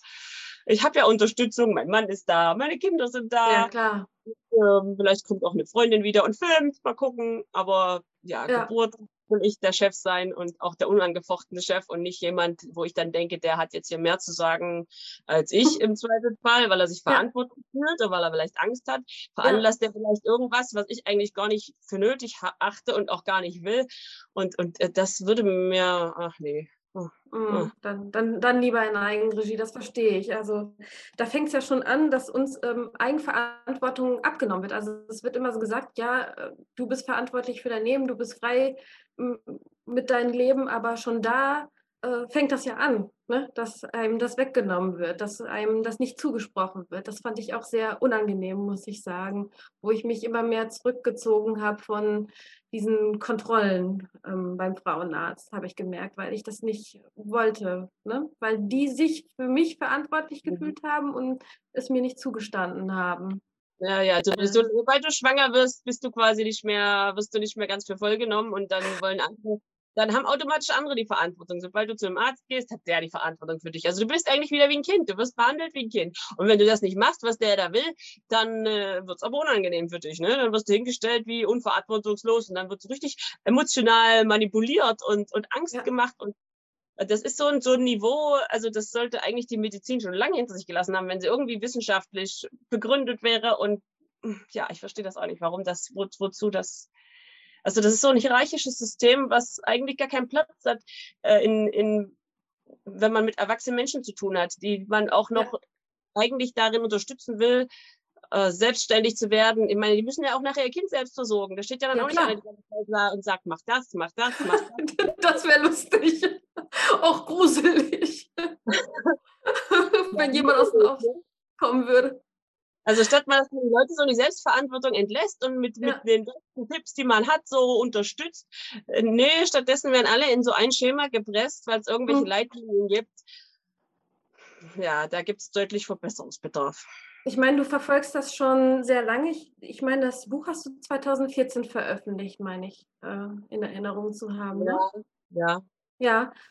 ich habe ja Unterstützung, mein Mann ist da, meine Kinder sind da. Ja, klar. Ähm, vielleicht kommt auch eine Freundin wieder und filmt, mal gucken. Aber ja, Ja. Geburt will ich der Chef sein und auch der unangefochtene Chef und nicht jemand, wo ich dann denke, der hat jetzt hier mehr zu sagen als ich im Zweifelsfall, weil er sich Ja. verantwortlich fühlt oder weil er vielleicht Angst hat. Veranlasst er vielleicht irgendwas, was ich eigentlich gar nicht für nötig achte und auch gar nicht will. Und, und äh, das würde mir, ach nee. Oh, Mm, Dann, dann, dann lieber in Eigenregie, das verstehe ich. Also da fängt es ja schon an, dass uns ähm, Eigenverantwortung abgenommen wird. Also es wird immer so gesagt, ja, äh, du bist verantwortlich für dein Leben, du bist frei mit deinem Leben, aber schon da äh, fängt das ja an, ne? dass einem das weggenommen wird, dass einem das nicht zugesprochen wird. Das fand ich auch sehr unangenehm, muss ich sagen, wo ich mich immer mehr zurückgezogen habe von diesen Kontrollen ähm, beim Frauenarzt, habe ich gemerkt, weil ich das nicht wollte, ne? weil die sich für mich verantwortlich Mhm. gefühlt haben und es mir nicht zugestanden haben. Ja, ja, also, Äh. so, sobald du schwanger wirst, bist du quasi nicht mehr, wirst du nicht mehr ganz für voll genommen und dann wollen andere, dann haben automatisch andere die Verantwortung. Sobald du zu einem Arzt gehst, hat der die Verantwortung für dich. Also du bist eigentlich wieder wie ein Kind, du wirst behandelt wie ein Kind. Und wenn du das nicht machst, was der da will, dann äh, wird es aber unangenehm für dich. Ne? Dann wirst du hingestellt wie unverantwortungslos und dann wird du richtig emotional manipuliert und, und Angst Ja. gemacht und das ist so ein, so ein Niveau, also das sollte eigentlich die Medizin schon lange hinter sich gelassen haben, wenn sie irgendwie wissenschaftlich begründet wäre. Und hm, ja, ich verstehe das auch nicht, warum das, wo, wozu das. Also das ist so ein hierarchisches System, was eigentlich gar keinen Platz hat, äh, in, in, wenn man mit erwachsenen Menschen zu tun hat, die man auch noch eigentlich darin unterstützen will, äh, selbstständig zu werden. Ich meine, die müssen ja auch nachher ihr Kind selbst versorgen. Da steht ja dann Ja, auch nicht klar. einer da und sagt, mach das, mach das, mach das. Das wäre lustig. Auch gruselig. Wenn jemand aus dem Haus kommen würde. Also statt mal, dass man die Leute so in die Selbstverantwortung entlässt und mit, mit Ja. den besten Tipps, die man hat, so unterstützt. Äh, Nee, stattdessen werden alle in so ein Schema gepresst, weil es irgendwelche Hm. Leitlinien gibt. Ja, da gibt es deutlich Verbesserungsbedarf. Ich meine, du verfolgst das schon sehr lange. Ich, ich meine, das Buch hast du 2014 veröffentlicht, meine ich, äh, in Erinnerung zu haben. Ne? Ja, Ja,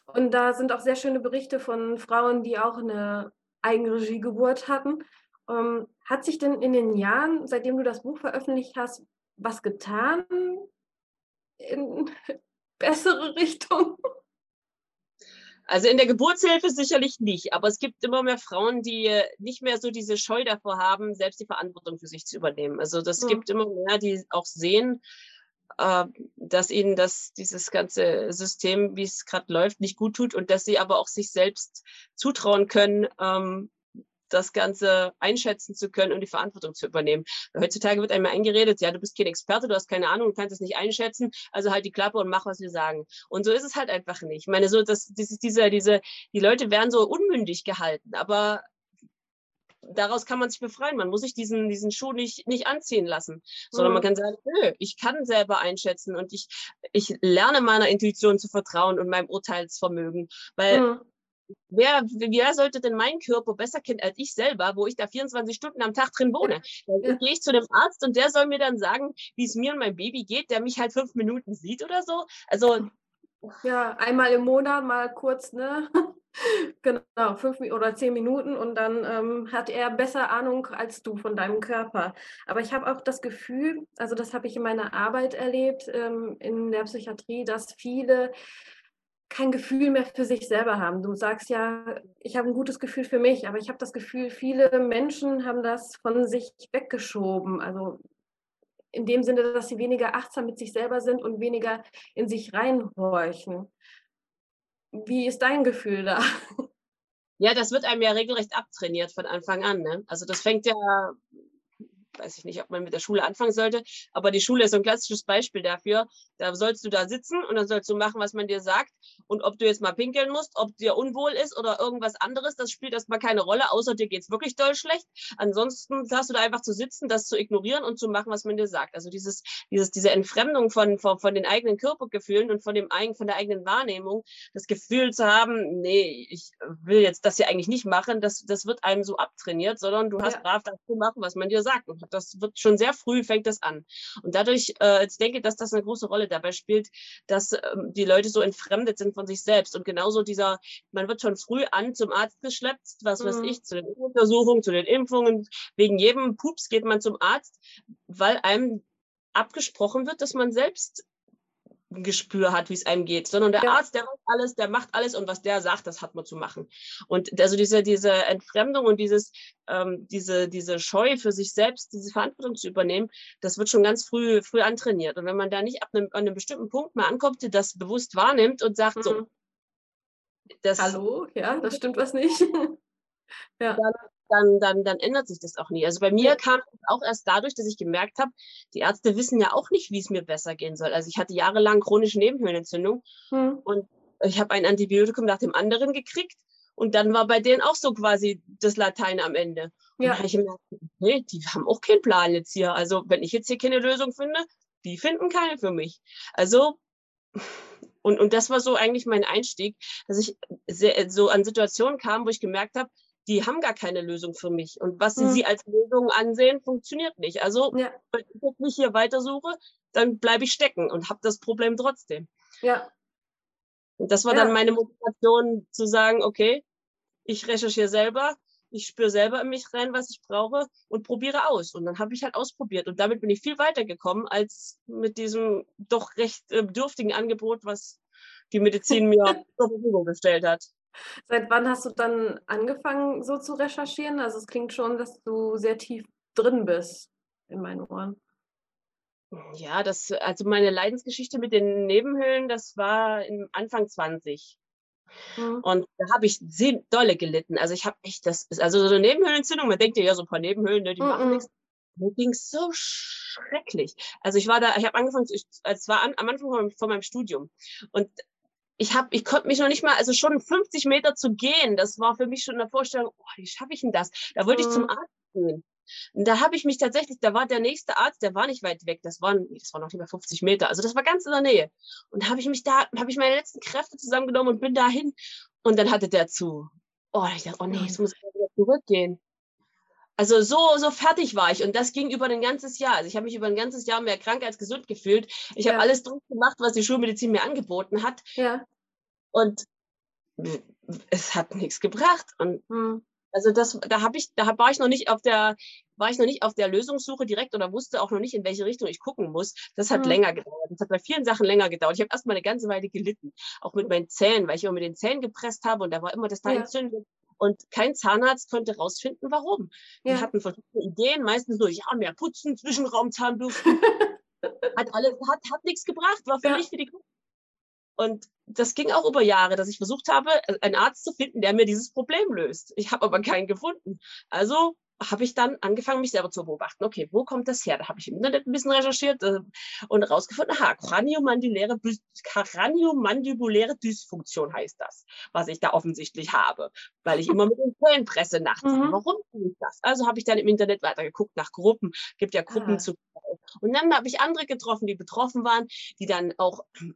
und da sind auch sehr schöne Berichte von Frauen, die auch eine Eigenregiegeburt hatten. Ähm, hat sich denn in den Jahren, seitdem du das Buch veröffentlicht hast, was getan in bessere Richtung? Also in der Geburtshilfe sicherlich nicht, aber es gibt immer mehr Frauen, die nicht mehr so diese Scheu davor haben, selbst die Verantwortung für sich zu übernehmen. Also das Mhm. gibt immer mehr, die auch sehen, dass ihnen das, dieses ganze System, wie es gerade läuft, nicht gut tut und dass sie aber auch sich selbst zutrauen können, ähm, das Ganze einschätzen zu können und die Verantwortung zu übernehmen. Heutzutage wird einmal eingeredet, ja, du bist kein Experte, du hast keine Ahnung, du kannst es nicht einschätzen, also halt die Klappe und mach, was wir sagen. Und so ist es halt einfach nicht. Ich meine, so, dass dieses, diese, diese, die Leute werden so unmündig gehalten, aber daraus kann man sich befreien. Man muss sich diesen, diesen Schuh nicht, nicht anziehen lassen, sondern man Mhm. kann sagen, nö, ich kann selber einschätzen und ich, ich lerne meiner Intuition zu vertrauen und meinem Urteilsvermögen, weil Mhm. Wer, wer sollte denn meinen Körper besser kennen als ich selber, wo ich da 24 Stunden am Tag drin wohne? Dann Ja. gehe ich zu dem Arzt und der soll mir dann sagen, wie es mir und meinem Baby geht, der mich halt fünf Minuten sieht oder so. Also Ja, einmal im Monat mal kurz, ne? Genau, fünf oder zehn Minuten und dann ähm, hat er besser Ahnung als du von deinem Körper. Aber ich habe auch das Gefühl, also das habe ich in meiner Arbeit erlebt, ähm, in der Psychiatrie, dass viele kein Gefühl mehr für sich selber haben. Du sagst ja, ich habe ein gutes Gefühl für mich, aber ich habe das Gefühl, viele Menschen haben das von sich weggeschoben. Also in dem Sinne, dass sie weniger achtsam mit sich selber sind und weniger in sich reinhorchen. Wie ist dein Gefühl da? ja, das wird einem ja regelrecht abtrainiert von Anfang an. Ne? Also das fängt ja, weiß ich nicht, ob man mit der Schule anfangen sollte, aber die Schule ist so ein klassisches Beispiel dafür. Da sollst du da sitzen und dann sollst du machen, was man dir sagt. Und ob du jetzt mal pinkeln musst, ob dir unwohl ist oder irgendwas anderes, das spielt erstmal keine Rolle, außer dir geht es wirklich doll schlecht. Ansonsten hast du da einfach zu sitzen, das zu ignorieren und zu machen, was man dir sagt. Also dieses, dieses, diese Entfremdung von, von, von den eigenen Körpergefühlen und von, dem, von der eigenen Wahrnehmung, das Gefühl zu haben, nee, ich will jetzt das hier eigentlich nicht machen, das, das wird einem so abtrainiert, sondern du hast Ja. brav das zu machen, was man dir sagt. Und das wird schon sehr früh, fängt das an. Und dadurch, äh, ich denke, dass das eine große Rolle dabei spielt, dass ähm, die Leute so entfremdet sind von sich selbst. Und genauso dieser, man wird schon früh an zum Arzt geschleppt, was weiß Mhm. ich, zu den Untersuchungen, zu den Impfungen. Wegen jedem Pups geht man zum Arzt, weil einem abgesprochen wird, dass man selbst Gespür hat, wie es einem geht, sondern der Ja. Arzt, der weiß alles, der macht alles und was der sagt, das hat man zu machen. Und also diese, diese Entfremdung und dieses, ähm, diese, diese Scheu für sich selbst, diese Verantwortung zu übernehmen, das wird schon ganz früh, früh antrainiert. Und wenn man da nicht ab einem, an einem bestimmten Punkt mal ankommt, das bewusst wahrnimmt und sagt, so, Mhm. das, Hallo, ja, da stimmt was nicht. ja. dann, dann, dann ändert sich das auch nie. Also bei mir kam es auch erst dadurch, dass ich gemerkt habe, die Ärzte wissen ja auch nicht, wie es mir besser gehen soll. Also ich hatte jahrelang chronische Nebenhöhlenentzündung Hm. und ich habe ein Antibiotikum nach dem anderen gekriegt und dann war bei denen auch so quasi das Latein am Ende. Und dann Ja. habe ich gemerkt, nee, die haben auch keinen Plan jetzt hier. Also wenn ich jetzt hier keine Lösung finde, die finden keine für mich. Also und, und das war so eigentlich mein Einstieg, dass ich sehr, so an Situationen kam, wo ich gemerkt habe, die haben gar keine Lösung für mich. Und was sie, Mhm. sie als Lösung ansehen, funktioniert nicht. Also, Ja, wenn ich nicht hier weitersuche, dann bleibe ich stecken und habe das Problem trotzdem. ja, Und das war Ja. dann meine Motivation zu sagen, okay, ich recherchiere selber, ich spüre selber in mich rein, was ich brauche und probiere aus. Und dann habe ich halt ausprobiert. Und damit bin ich viel weiter gekommen als mit diesem doch recht äh, dürftigen Angebot, was die Medizin mir zur Verfügung gestellt hat. Seit wann hast du dann angefangen, so zu recherchieren? Also es klingt schon, dass du sehr tief drin bist in meinen Ohren. Ja, das, also meine Leidensgeschichte mit den Nebenhöhlen, das war im Anfang 20. Mhm. Und da habe ich sehr dolle gelitten. Also ich habe echt das, also so eine Nebenhöhlenentzündung, man denkt ja, ja, so ein paar Nebenhöhlen, ne, die machen Mhm. nichts. Mir ging es so schrecklich. Also ich war da, ich habe angefangen, es war an, am Anfang von, meinem- von meinem Studium. Und ich habe, ich konnte mich noch nicht mal, also schon 50 Meter zu gehen, das war für mich schon eine Vorstellung, oh, wie schaffe ich denn das? Da wollte ich zum Mhm. Arzt gehen. Und da habe ich mich tatsächlich, da war der nächste Arzt, der war nicht weit weg, das waren, das waren noch nicht mal 50 Meter, also das war ganz in der Nähe. Und da habe ich mich da, habe ich meine letzten Kräfte zusammengenommen und bin dahin. Und dann hatte der zu. Oh, ich dachte, oh nee, jetzt muss ich wieder zurückgehen. Also so, so fertig war ich. Und das ging über ein ganzes Jahr. Also ich habe mich über ein ganzes Jahr mehr krank als gesund gefühlt. Ich habe Ja. alles durchgemacht, was die Schulmedizin mir angeboten hat. Ja. Und es hat nichts gebracht. Und Mhm. also das, da habe ich, da war ich noch nicht auf der, war ich noch nicht auf der Lösungssuche direkt oder wusste auch noch nicht, in welche Richtung ich gucken muss. Das hat Mhm. länger gedauert. Das hat bei vielen Sachen länger gedauert. Ich habe erst mal eine ganze Weile gelitten, auch mit meinen Zähnen, weil ich immer mit den Zähnen gepresst habe und da war immer das da Ja. entzündet. Und kein Zahnarzt konnte rausfinden, warum. Die Ja. hatten verschiedene Ideen, meistens nur, ja, mehr putzen, Zwischenraumzahnbürsten. hat alles, hat, hat nichts gebracht, war Ja. völlig für die Kuh. Und das ging auch über Jahre, dass ich versucht habe, äh, einen Arzt zu finden, der mir dieses Problem löst. Ich habe aber keinen gefunden. Also habe ich dann angefangen, mich selber zu beobachten. Okay, wo kommt das her? Da habe ich im Internet ein bisschen recherchiert äh, und herausgefunden, aha, kraniomandibuläre, kraniomandibuläre Dysfunktion heißt das, was ich da offensichtlich habe, weil ich immer mit den Zellen presse nachts. Mhm. Warum tue ich das? Also habe ich dann im Internet weitergeguckt nach Gruppen, gibt ja Gruppen Ah. zu. Und dann habe ich andere getroffen, die betroffen waren, die dann auch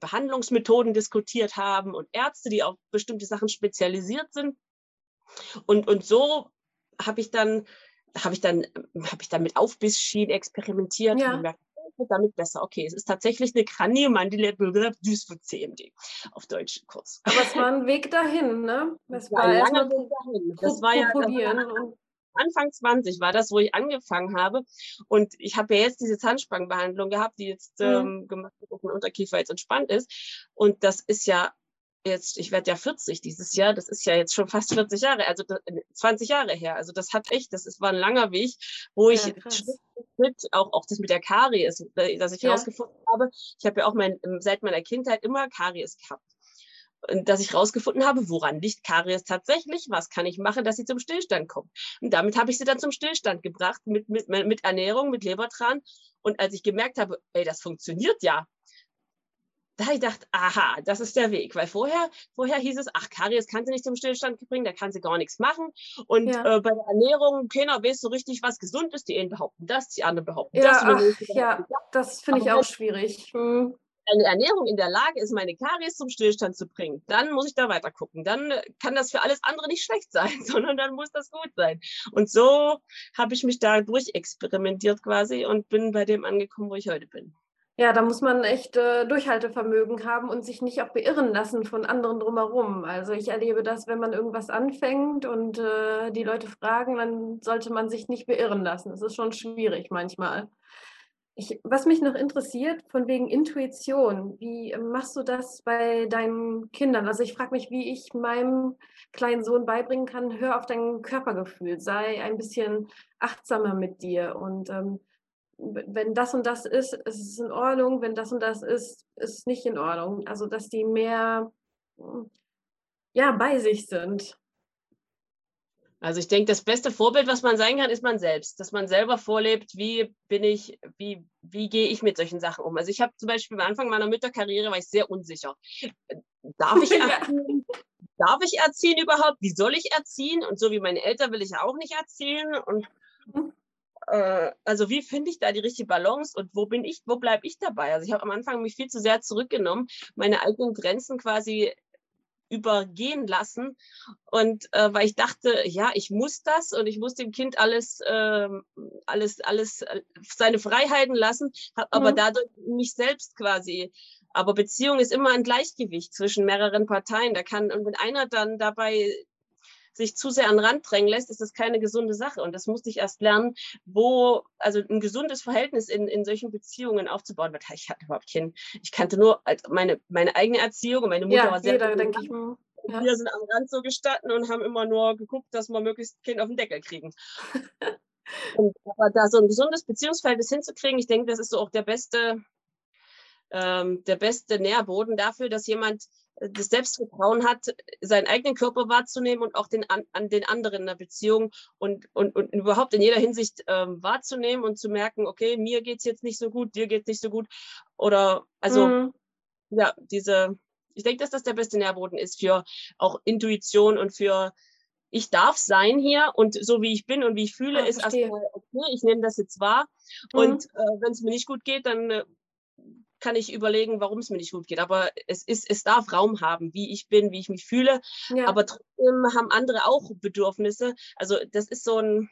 Behandlungsmethoden diskutiert haben und Ärzte, die auf bestimmte Sachen spezialisiert sind. Und, und so habe ich dann habe ich dann habe ich dann mit Aufbissschienen experimentiert Ja. und gemerkt, oh, damit besser. Okay, es ist tatsächlich eine Kraniomandibuläre Dysfunktion, auf Deutsch kurz. Aber es war ein Weg dahin, ne? Es Das war war ein langer Weg dahin. Das war ja das Anfang 20 war das, wo ich angefangen habe. Und ich habe ja jetzt diese Zahnspangenbehandlung gehabt, die jetzt Mhm. ähm, gemacht wird, dass mein Unterkiefer jetzt entspannt ist. Und das ist ja jetzt, ich werde ja 40 dieses Jahr, das ist ja jetzt schon fast 40 Jahre, also das, 20 Jahre her. Also das hat echt, das ist, war ein langer Weg, wo ich Ja, für Schritt, auch, auch das mit der Karies, äh, dass ich Ja. herausgefunden habe, ich habe ja auch mein, seit meiner Kindheit immer Karies gehabt und dass ich herausgefunden habe, woran liegt Karies tatsächlich, was kann ich machen, dass sie zum Stillstand kommt. Und damit habe ich sie dann zum Stillstand gebracht, mit, mit, mit Ernährung, mit Lebertran. Und als ich gemerkt habe, ey, das funktioniert ja, da habe ich gedacht, aha, das ist der Weg. Weil vorher, vorher hieß es, ach, Karies kann sie nicht zum Stillstand bringen, da kann sie gar nichts machen. Und Ja. äh, bei der Ernährung, keiner weiß so richtig, was gesund ist. Die einen behaupten das, die anderen behaupten das. ja, der ach, ja, das. das finde ich auch schwierig. Hm. eine Ernährung in der Lage ist, meine Karies zum Stillstand zu bringen, dann muss ich da weiter gucken. Dann äh, kann das für alles andere nicht schlecht sein, sondern dann muss das gut sein. Und so habe ich mich da durchexperimentiert quasi und bin bei dem angekommen, wo ich heute bin. Ja, da muss man echt äh, Durchhaltevermögen haben und sich nicht auch beirren lassen von anderen drumherum. Also ich erlebe das, wenn man irgendwas anfängt und äh, die Leute fragen, dann sollte man sich nicht beirren lassen. Es ist schon schwierig manchmal. Ich, was mich noch interessiert, von wegen Intuition, wie machst du das bei deinen Kindern? Also ich frage mich, wie ich meinem kleinen Sohn beibringen kann, hör auf dein Körpergefühl, sei ein bisschen achtsamer mit dir und ähm, wenn das und das ist, ist es in Ordnung, wenn das und das ist, ist es nicht in Ordnung. Also dass die mehr mm, ja, bei sich sind. Also ich denke, das beste Vorbild, was man sein kann, ist man selbst. Dass man selber vorlebt, wie bin ich, wie, wie gehe ich mit solchen Sachen um. Also ich habe zum Beispiel am Anfang meiner Mütterkarriere war ich sehr unsicher. Darf ich erziehen? Darf ich erziehen überhaupt? Wie soll ich erziehen? Und so wie meine Eltern will ich ja auch nicht erziehen. Und Mhm. Äh, also wie finde ich da die richtige Balance und wo bin ich, wo bleibe ich dabei? Also ich habe am Anfang mich viel zu sehr zurückgenommen, meine eigenen Grenzen quasi übergehen lassen. Und äh, weil ich dachte, ja, ich muss das und ich muss dem Kind alles, äh, alles, alles, äh, seine Freiheiten lassen, habe aber mhm. dadurch mich selbst quasi. Aber Beziehung ist immer ein Gleichgewicht zwischen mehreren Parteien. Da kann, und wenn einer dann dabei sich zu sehr an den Rand drängen lässt, ist das keine gesunde Sache. Und das musste ich erst lernen, wo, also ein gesundes Verhältnis in, in solchen Beziehungen aufzubauen. Weil ich hatte überhaupt keinen, ich kannte nur meine, meine eigene Erziehung und meine Mutter ja, war sehr. Jeder, denke ich mal. Ja. Wir sind am Rand so gestanden und haben immer nur geguckt, dass wir möglichst Kind auf den Deckel kriegen. und, aber da so ein gesundes Beziehungsverhältnis hinzukriegen, ich denke, das ist so auch der beste, ähm, der beste Nährboden dafür, dass jemand das Selbstvertrauen hat, seinen eigenen Körper wahrzunehmen und auch den, an, an den anderen in der Beziehung und, und, und überhaupt in jeder Hinsicht ähm, wahrzunehmen und zu merken, okay, mir geht es jetzt nicht so gut, dir geht es nicht so gut. Oder also mhm. ja, diese, ich denke, dass das der beste Nährboden ist für auch Intuition und für ich darf sein hier und so wie ich bin und wie ich fühle, ah, ist erstmal okay, ich nehme das jetzt wahr. Mhm. Und äh, wenn es mir nicht gut geht, dann äh, kann ich überlegen, warum es mir nicht gut geht. Aber es ist, es darf Raum haben, wie ich bin, wie ich mich fühle. Ja. Aber trotzdem haben andere auch Bedürfnisse. Also das ist so ein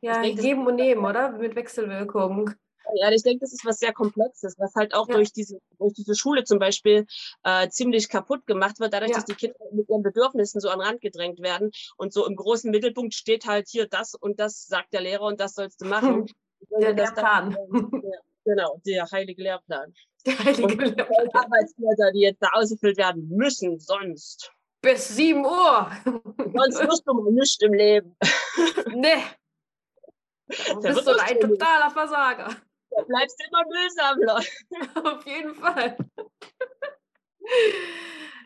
ja, denke, geben und nehmen, oder? Mit Wechselwirkung. Ja, ich denke, das ist was sehr Komplexes, was halt auch ja. durch, diese, durch diese Schule zum Beispiel äh, ziemlich kaputt gemacht wird, dadurch, ja. dass die Kinder mit ihren Bedürfnissen so an den Rand gedrängt werden. Und so im großen Mittelpunkt steht halt hier das und das sagt der Lehrer und das sollst du machen. Der, der Plan. Ja. Genau, der heilige Lehrplan. Der heilige und Lehrplan. Arbeitsblätter, die jetzt da ausgefüllt werden müssen, sonst. Bis 7 Uhr. Sonst wirst du mal nichts im Leben. Nee. Du bist du ein totaler Versager. Du bleibst immer Müllsammler. Auf jeden Fall.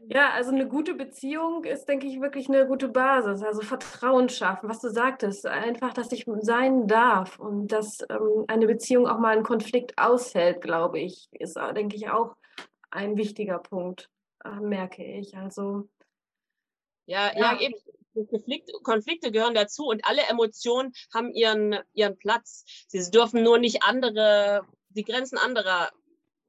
Ja, also eine gute Beziehung ist, denke ich, wirklich eine gute Basis. Also Vertrauen schaffen, was du sagtest. Einfach, dass ich sein darf und dass ähm, eine Beziehung auch mal einen Konflikt aushält, glaube ich, ist, äh, denke ich, auch ein wichtiger Punkt, äh, merke ich. Also. Ja, ja, ja eben. Konflikte, Konflikte gehören dazu und alle Emotionen haben ihren, ihren Platz. Sie dürfen nur nicht andere, die Grenzen anderer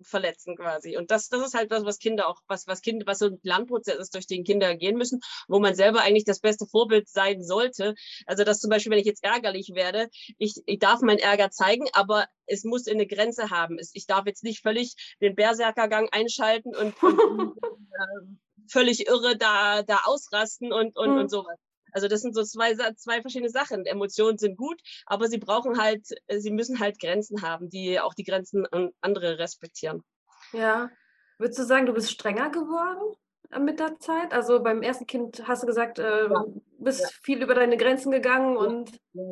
verletzen quasi. Und das, das ist halt das, was Kinder auch, was, was Kinder, was so ein Lernprozess ist, durch den Kinder gehen müssen, wo man selber eigentlich das beste Vorbild sein sollte. Also, dass zum Beispiel, wenn ich jetzt ärgerlich werde, ich, ich darf meinen Ärger zeigen, aber es muss eine Grenze haben. Ich darf jetzt nicht völlig den Berserkergang einschalten und, und äh, völlig irre da, da ausrasten und, und, mhm. und sowas. Also das sind so zwei, zwei verschiedene Sachen. Emotionen sind gut, aber sie brauchen halt, äh, sie müssen halt Grenzen haben, die auch die Grenzen an andere respektieren. Ja. Würdest du sagen, du bist strenger geworden äh, mit der Zeit? Also beim ersten Kind hast du gesagt, äh, ja. bist ja. viel über deine Grenzen gegangen und. Ja,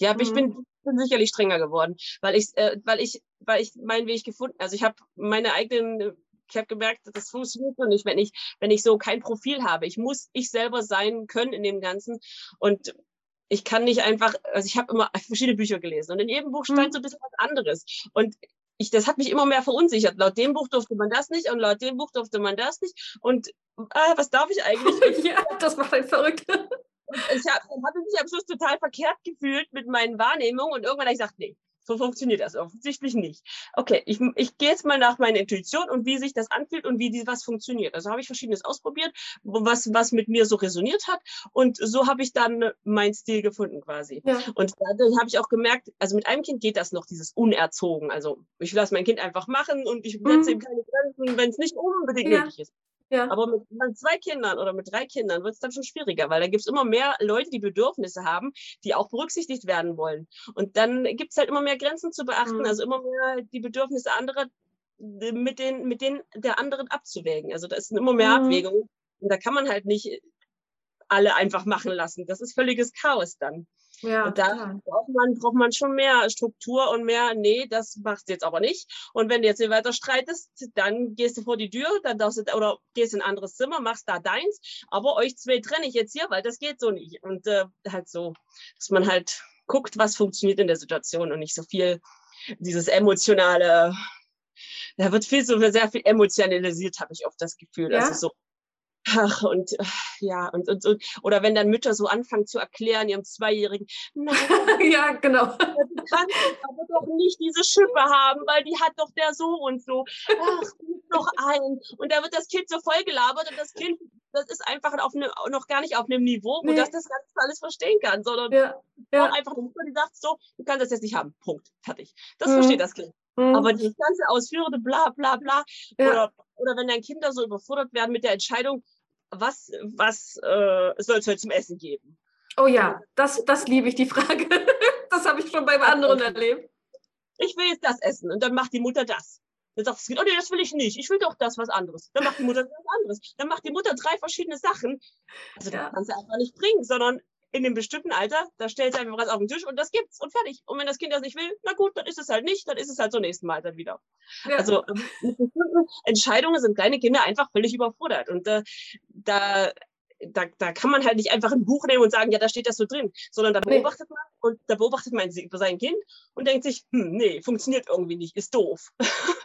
ja aber mhm. ich bin, bin, sicherlich strenger geworden, weil ich, äh, weil ich, weil ich meinen Weg gefunden, also ich habe meine eigenen ich habe gemerkt, das funktioniert so nicht, wenn ich, wenn ich so kein Profil habe. Ich muss ich selber sein können in dem Ganzen. Und ich kann nicht einfach, also ich habe immer verschiedene Bücher gelesen und in jedem Buch stand mhm. so ein bisschen was anderes. Und ich, das hat mich immer mehr verunsichert. Laut dem Buch durfte man das nicht und laut dem Buch durfte man das nicht. Und äh, was darf ich eigentlich? ja, das macht ein verrückt. ich habe hab mich am Schluss total verkehrt gefühlt mit meinen Wahrnehmungen und irgendwann habe ich gesagt, nee, so funktioniert das offensichtlich nicht. Okay, ich, ich gehe jetzt mal nach meiner Intuition und wie sich das anfühlt und wie die, was funktioniert. Also habe ich verschiedenes ausprobiert, was, was mit mir so resoniert hat. Und so habe ich dann meinen Stil gefunden quasi. Ja. Und dadurch habe ich auch gemerkt, also mit einem Kind geht das noch, dieses unerzogen. Also ich lasse mein Kind einfach machen und ich setze mhm. ihm keine Grenzen, wenn es nicht unbedingt ja. nötig ist. Ja. Aber mit, zwei Kindern oder mit drei Kindern wird es dann schon schwieriger, weil da gibt es immer mehr Leute, die Bedürfnisse haben, die auch berücksichtigt werden wollen. Und dann gibt es halt immer mehr Grenzen zu beachten, mhm. also immer mehr die Bedürfnisse anderer mit den, mit denen der anderen abzuwägen. Also da ist immer mehr mhm. Abwägung. Und da kann man halt nicht alle einfach machen lassen. Das ist völliges Chaos dann. Ja, und da braucht man, braucht man schon mehr Struktur und mehr, nee, das machst du jetzt aber nicht. Und wenn du jetzt hier weiter streitest, dann gehst du vor die Tür, dann darfst du, oder gehst in ein anderes Zimmer, machst da deins, aber euch zwei trenne ich jetzt hier, weil das geht so nicht. Und äh, halt so, dass man halt guckt, was funktioniert in der Situation und nicht so viel dieses emotionale, da wird viel so sehr viel emotionalisiert, habe ich oft das Gefühl. Ja? Also so Ach, und äh, ja, und, und, und, oder wenn dann Mütter so anfangen zu erklären, ihrem Zweijährigen, nein, ja, genau. Du kannst aber doch nicht diese Schippe haben, weil die hat doch der so und so. Ach, noch ein. Und da wird das Kind so voll gelabert und das Kind, das ist einfach auf ne, noch gar nicht auf einem Niveau, wo nee. das das Ganze alles verstehen kann, sondern ja. Ja. einfach eine Mutter, die sagt so, du kannst das jetzt nicht haben. Punkt. Fertig. Das mhm. versteht das Kind. Mhm. Aber dieses ganze ausführende bla bla bla. Ja. Oder, oder wenn deine Kinder so überfordert werden mit der Entscheidung, was, was äh, soll es heute zum Essen geben? Oh ja, das, das liebe ich, die Frage. das habe ich schon beim anderen erlebt. Ich will jetzt das essen und dann macht die Mutter das. Dann sagt das Kind, oh nee, das will ich nicht. Ich will doch das was anderes. Dann macht die Mutter was anderes. Dann macht die Mutter drei verschiedene Sachen. Also ja. das kannst du einfach nicht bringen, sondern in einem bestimmten Alter, da stellt einfach was auf den Tisch und das gibt's und fertig. Und wenn das Kind das nicht will, na gut, dann ist es halt nicht, dann ist es halt zum nächsten Mal dann wieder. Ja. Also ähm, mit bestimmten Entscheidungen sind kleine Kinder einfach völlig überfordert. Und äh, da da, da kann man halt nicht einfach ein Buch nehmen und sagen, ja, da steht das so drin, sondern da beobachtet man und da beobachtet man sein Kind und denkt sich, hm, nee, funktioniert irgendwie nicht, ist doof.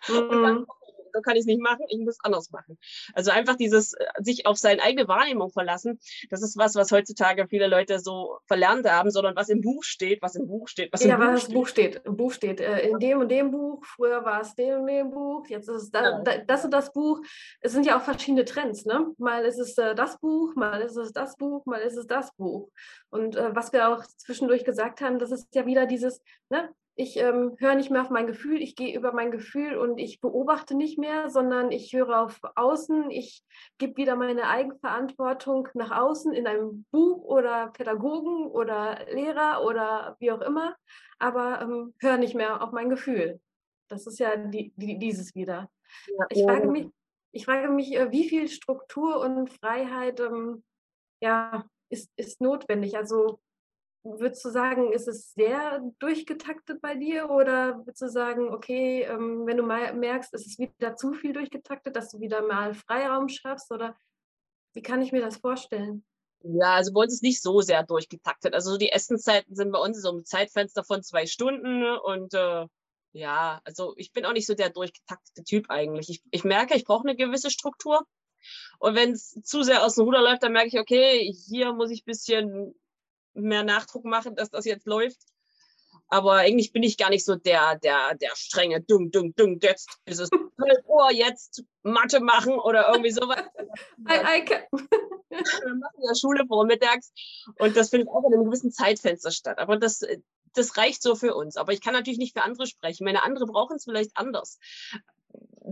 Mhm. und dann so kann ich es nicht machen, ich muss anders machen. Also einfach dieses äh, sich auf seine eigene Wahrnehmung verlassen, das ist was, was heutzutage viele Leute so verlernt haben, sondern was im Buch steht, was im Buch steht, was im ja, Buch was steht. Buch steht. Im Buch steht, äh, in dem und dem Buch, früher war es dem und dem Buch, jetzt ist es da, ja. das und das Buch. Es sind ja auch verschiedene Trends, ne? Mal ist es äh, das Buch, mal ist es das Buch, mal ist es das Buch. Und was wir auch zwischendurch gesagt haben, das ist ja wieder dieses, ne? Ich ähm, höre nicht mehr auf mein Gefühl, ich gehe über mein Gefühl und ich beobachte nicht mehr, sondern ich höre auf außen, ich gebe wieder meine Eigenverantwortung nach außen in einem Buch oder Pädagogen oder Lehrer oder wie auch immer, aber ähm, höre nicht mehr auf mein Gefühl. Das ist ja die, die, dieses wieder. Ja, ich, frage ja. mich, ich frage mich, äh, wie viel Struktur und Freiheit ähm, ja, ist, ist notwendig. Also würdest du sagen, ist es sehr durchgetaktet bei dir oder würdest du sagen, okay, ähm, wenn du mal merkst, ist es wieder zu viel durchgetaktet, dass du wieder mal Freiraum schaffst oder wie kann ich mir das vorstellen? Ja, also bei uns ist nicht so sehr durchgetaktet. Also die Essenszeiten sind bei uns so ein Zeitfenster von zwei Stunden und äh, ja, also ich bin auch nicht so der durchgetaktete Typ eigentlich. Ich, ich merke, ich brauche eine gewisse Struktur. Und wenn es zu sehr aus dem Ruder läuft, dann merke ich, okay, hier muss ich ein bisschen mehr Nachdruck machen, dass das jetzt läuft. Aber eigentlich bin ich gar nicht so der, der, der strenge, dung, dung, dung, jetzt ist es 12 Uhr, jetzt Mathe machen oder irgendwie sowas. I, I. Wir machen ja Schule vormittags und das findet auch in einem gewissen Zeitfenster statt. Aber das, das reicht so für uns. Aber ich kann natürlich nicht für andere sprechen. Meine andere brauchen es vielleicht anders.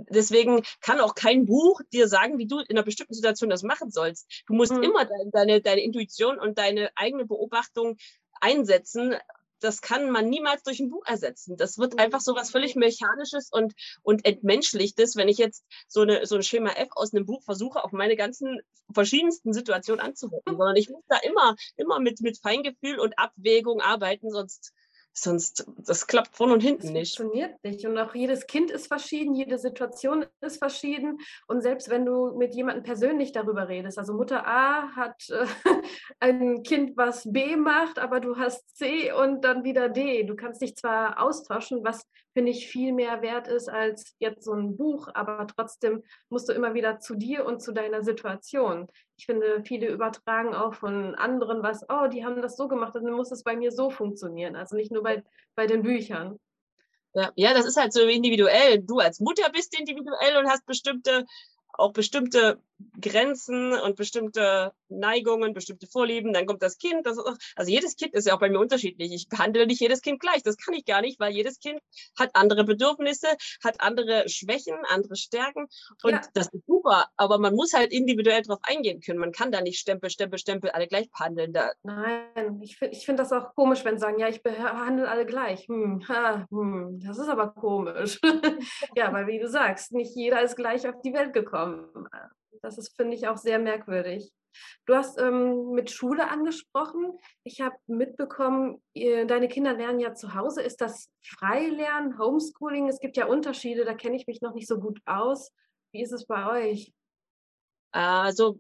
Deswegen kann auch kein Buch dir sagen, wie du in einer bestimmten Situation das machen sollst. Du musst mhm. immer deine, deine, deine Intuition und deine eigene Beobachtung einsetzen, das kann man niemals durch ein Buch ersetzen. Das wird einfach so was völlig Mechanisches und, und Entmenschlichtes, wenn ich jetzt so, eine, so ein Schema F aus einem Buch versuche, auf meine ganzen verschiedensten Situationen anzuwenden, sondern ich muss da immer, immer mit, mit Feingefühl und Abwägung arbeiten, sonst, Sonst, das klappt vorne und hinten das nicht. Funktioniert nicht. Und auch jedes Kind ist verschieden, jede Situation ist verschieden. Und selbst wenn du mit jemandem persönlich darüber redest, also Mutter A hat äh, ein Kind, was B macht, aber du hast C und dann wieder D. Du kannst dich zwar austauschen, was finde ich viel mehr wert ist als jetzt so ein Buch, aber trotzdem musst du immer wieder zu dir und zu deiner Situation. Ich finde, viele übertragen auch von anderen was, oh, die haben das so gemacht, dann muss es bei mir so funktionieren. Also nicht nur bei, bei den Büchern. Ja, ja, das ist halt so individuell. Du als Mutter bist individuell und hast bestimmte auch bestimmte Grenzen und bestimmte Neigungen, bestimmte Vorlieben. Dann kommt das Kind. Das also jedes Kind ist ja auch bei mir unterschiedlich. Ich behandle nicht jedes Kind gleich. Das kann ich gar nicht, weil jedes Kind hat andere Bedürfnisse, hat andere Schwächen, andere Stärken. Und ja. das ist super. Aber man muss halt individuell darauf eingehen können. Man kann da nicht Stempel, Stempel, Stempel alle gleich behandeln. Da. Nein, ich finde ich find das auch komisch, wenn sie sagen, ja, ich behandle alle gleich. Hm, ha, hm, das ist aber komisch. ja, weil wie du sagst, nicht jeder ist gleich auf die Welt gekommen. Das ist, finde ich, auch sehr merkwürdig. Du hast ähm, mit Schule angesprochen. Ich habe mitbekommen, ihr, deine Kinder lernen ja zu Hause. Ist das Freilernen, Homeschooling? Es gibt ja Unterschiede, da kenne ich mich noch nicht so gut aus. Wie ist es bei euch? Also,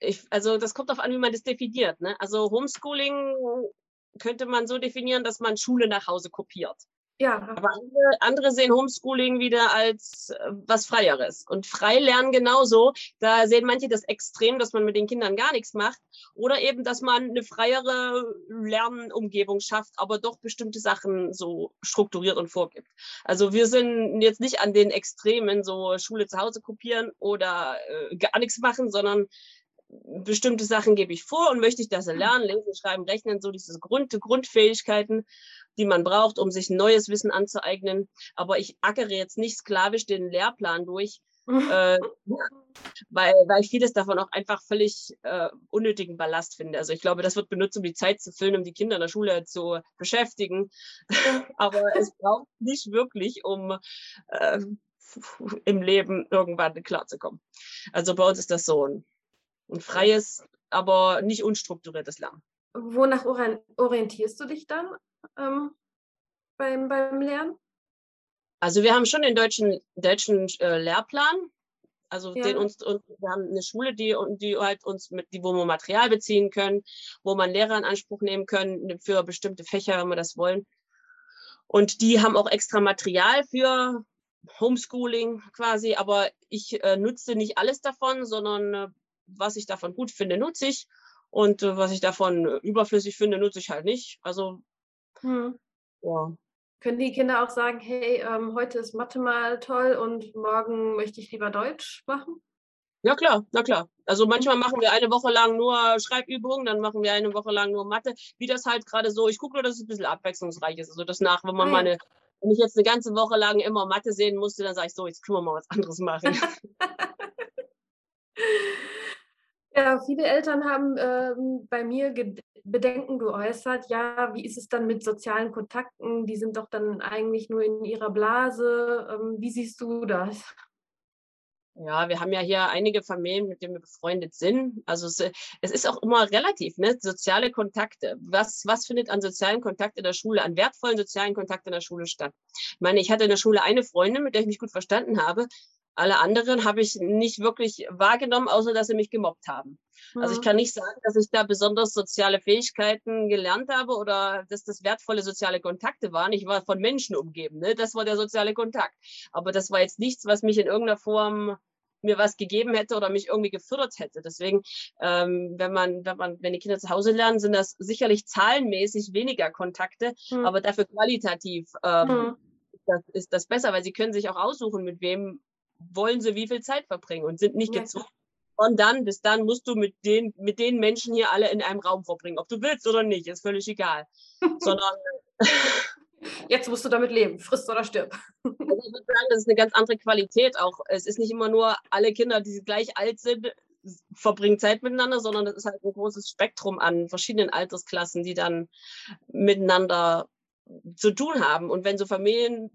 ich, also das kommt darauf an, wie man das definiert. Ne? Also Homeschooling könnte man so definieren, dass man Schule nach Hause kopiert. Ja. Aber andere, andere sehen Homeschooling wieder als äh, was Freieres. Und Freilernen genauso. Da sehen manche das extrem, dass man mit den Kindern gar nichts macht. Oder eben, dass man eine freiere Lernumgebung schafft, aber doch bestimmte Sachen so strukturiert und vorgibt. Also wir sind jetzt nicht an den Extremen, so Schule zu Hause kopieren oder äh, gar nichts machen, sondern bestimmte Sachen gebe ich vor und möchte ich, dass sie lernen, lesen, schreiben, rechnen, so diese Grund, Grundfähigkeiten die man braucht, um sich neues Wissen anzueignen. Aber ich ackere jetzt nicht sklavisch den Lehrplan durch, äh, weil, weil ich vieles davon auch einfach völlig äh, unnötigen Ballast finde. Also ich glaube, das wird benutzt, um die Zeit zu füllen, um die Kinder in der Schule zu beschäftigen. Aber es braucht nicht wirklich, um äh, im Leben irgendwann klarzukommen. Also bei uns ist das so ein, ein freies, aber nicht unstrukturiertes Lernen. Wonach orientierst du dich dann? ähm, beim, beim Lernen? Also wir haben schon den deutschen, deutschen äh, Lehrplan. Also ja. den uns, uns, wir haben eine Schule, die, die halt uns mit, die, wo wir Material beziehen können, wo man Lehrer in Anspruch nehmen können für bestimmte Fächer, wenn wir das wollen. Und die haben auch extra Material für Homeschooling quasi, aber ich äh, nutze nicht alles davon, sondern äh, was ich davon gut finde, nutze ich. Und äh, was ich davon überflüssig finde, nutze ich halt nicht. Also hm. Ja. Können die Kinder auch sagen, hey, ähm, heute ist Mathe mal toll und morgen möchte ich lieber Deutsch machen? Ja, klar, na klar. Also manchmal machen wir eine Woche lang nur Schreibübungen, dann machen wir eine Woche lang nur Mathe. Wie das halt gerade so, ich gucke nur, dass es ein bisschen abwechslungsreich ist. Also das nach, wenn man Nein. mal wenn ich jetzt eine ganze Woche lang immer Mathe sehen musste, dann sage ich so, jetzt können wir mal was anderes machen. ja, viele Eltern haben ähm, bei mir Bedenken geäußert, ja, wie ist es dann mit sozialen Kontakten? Die sind doch dann eigentlich nur in ihrer Blase. Ähm, wie siehst du das? Ja, wir haben ja hier einige Familien, mit denen wir befreundet sind. Also es, es, ist auch immer relativ, ne? Soziale Kontakte. Was, was findet an sozialen Kontakten in der Schule, an wertvollen sozialen Kontakten in der Schule statt? Ich meine, ich hatte in der Schule eine Freundin, mit der ich mich gut verstanden habe. Alle anderen habe ich nicht wirklich wahrgenommen, außer dass sie mich gemobbt haben. Also ich kann nicht sagen, dass ich da besonders soziale Fähigkeiten gelernt habe oder dass das wertvolle soziale Kontakte waren. Ich war von Menschen umgeben, ne? das war der soziale Kontakt. Aber das war jetzt nichts, was mich in irgendeiner Form mir was gegeben hätte oder mich irgendwie gefördert hätte. Deswegen, ähm, wenn man, wenn man, wenn die Kinder zu Hause lernen, sind das sicherlich zahlenmäßig weniger Kontakte, mhm. aber dafür qualitativ ähm, mhm. das ist das besser, weil sie können sich auch aussuchen, mit wem wollen sie wie viel Zeit verbringen und sind nicht gezwungen, von dann bis dann musst du mit den, mit den Menschen hier alle in einem Raum verbringen. Ob du willst oder nicht, ist völlig egal. Sondern Jetzt musst du damit leben, frisst oder stirb. Also ich würde sagen, das ist eine ganz andere Qualität auch. Es ist nicht immer nur alle Kinder, die gleich alt sind, verbringen Zeit miteinander, sondern es ist halt ein großes Spektrum an verschiedenen Altersklassen, die dann miteinander zu tun haben. Und wenn so Familien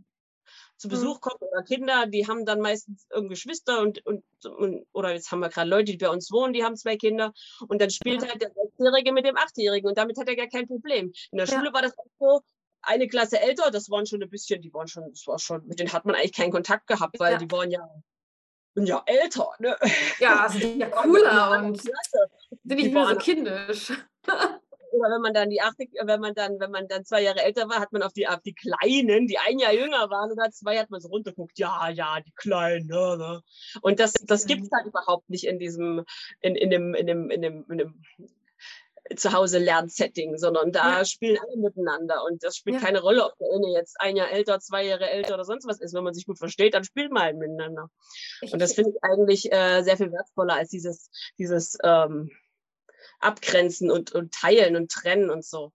zu mhm. Besuch kommen oder Kinder, die haben dann meistens irgendwie Geschwister und, und, und oder jetzt haben wir gerade Leute, die bei uns wohnen, die haben zwei Kinder und dann spielt halt der Sechsjährige mit dem Achtjährigen und damit hat er gar kein Problem. In der ja. Schule war das auch so, eine Klasse älter, das waren schon ein bisschen, die waren schon, das war schon, mit denen hat man eigentlich keinen Kontakt gehabt, weil ja. die waren ja ja älter. Ne? Ja, sind ja cooler und sind nicht mehr so kindisch oder wenn man dann die achte, wenn man dann, wenn man dann zwei Jahre älter war, hat man auf die, auf die Kleinen, die ein Jahr jünger waren oder zwei, hat man so runterguckt, ja, ja, die Kleinen, ne, ne. Und das, das gibt es halt überhaupt nicht in diesem, in, in dem, in dem, in dem, in dem Zuhause Lernsetting, sondern da ja. spielen alle miteinander und das spielt ja. keine Rolle, ob der eine jetzt ein Jahr älter, zwei Jahre älter oder sonst was ist. Wenn man sich gut versteht, dann spielt man halt miteinander. Ich, und das finde ich eigentlich äh, sehr viel wertvoller als dieses, dieses ähm, abgrenzen und, und teilen und trennen und so.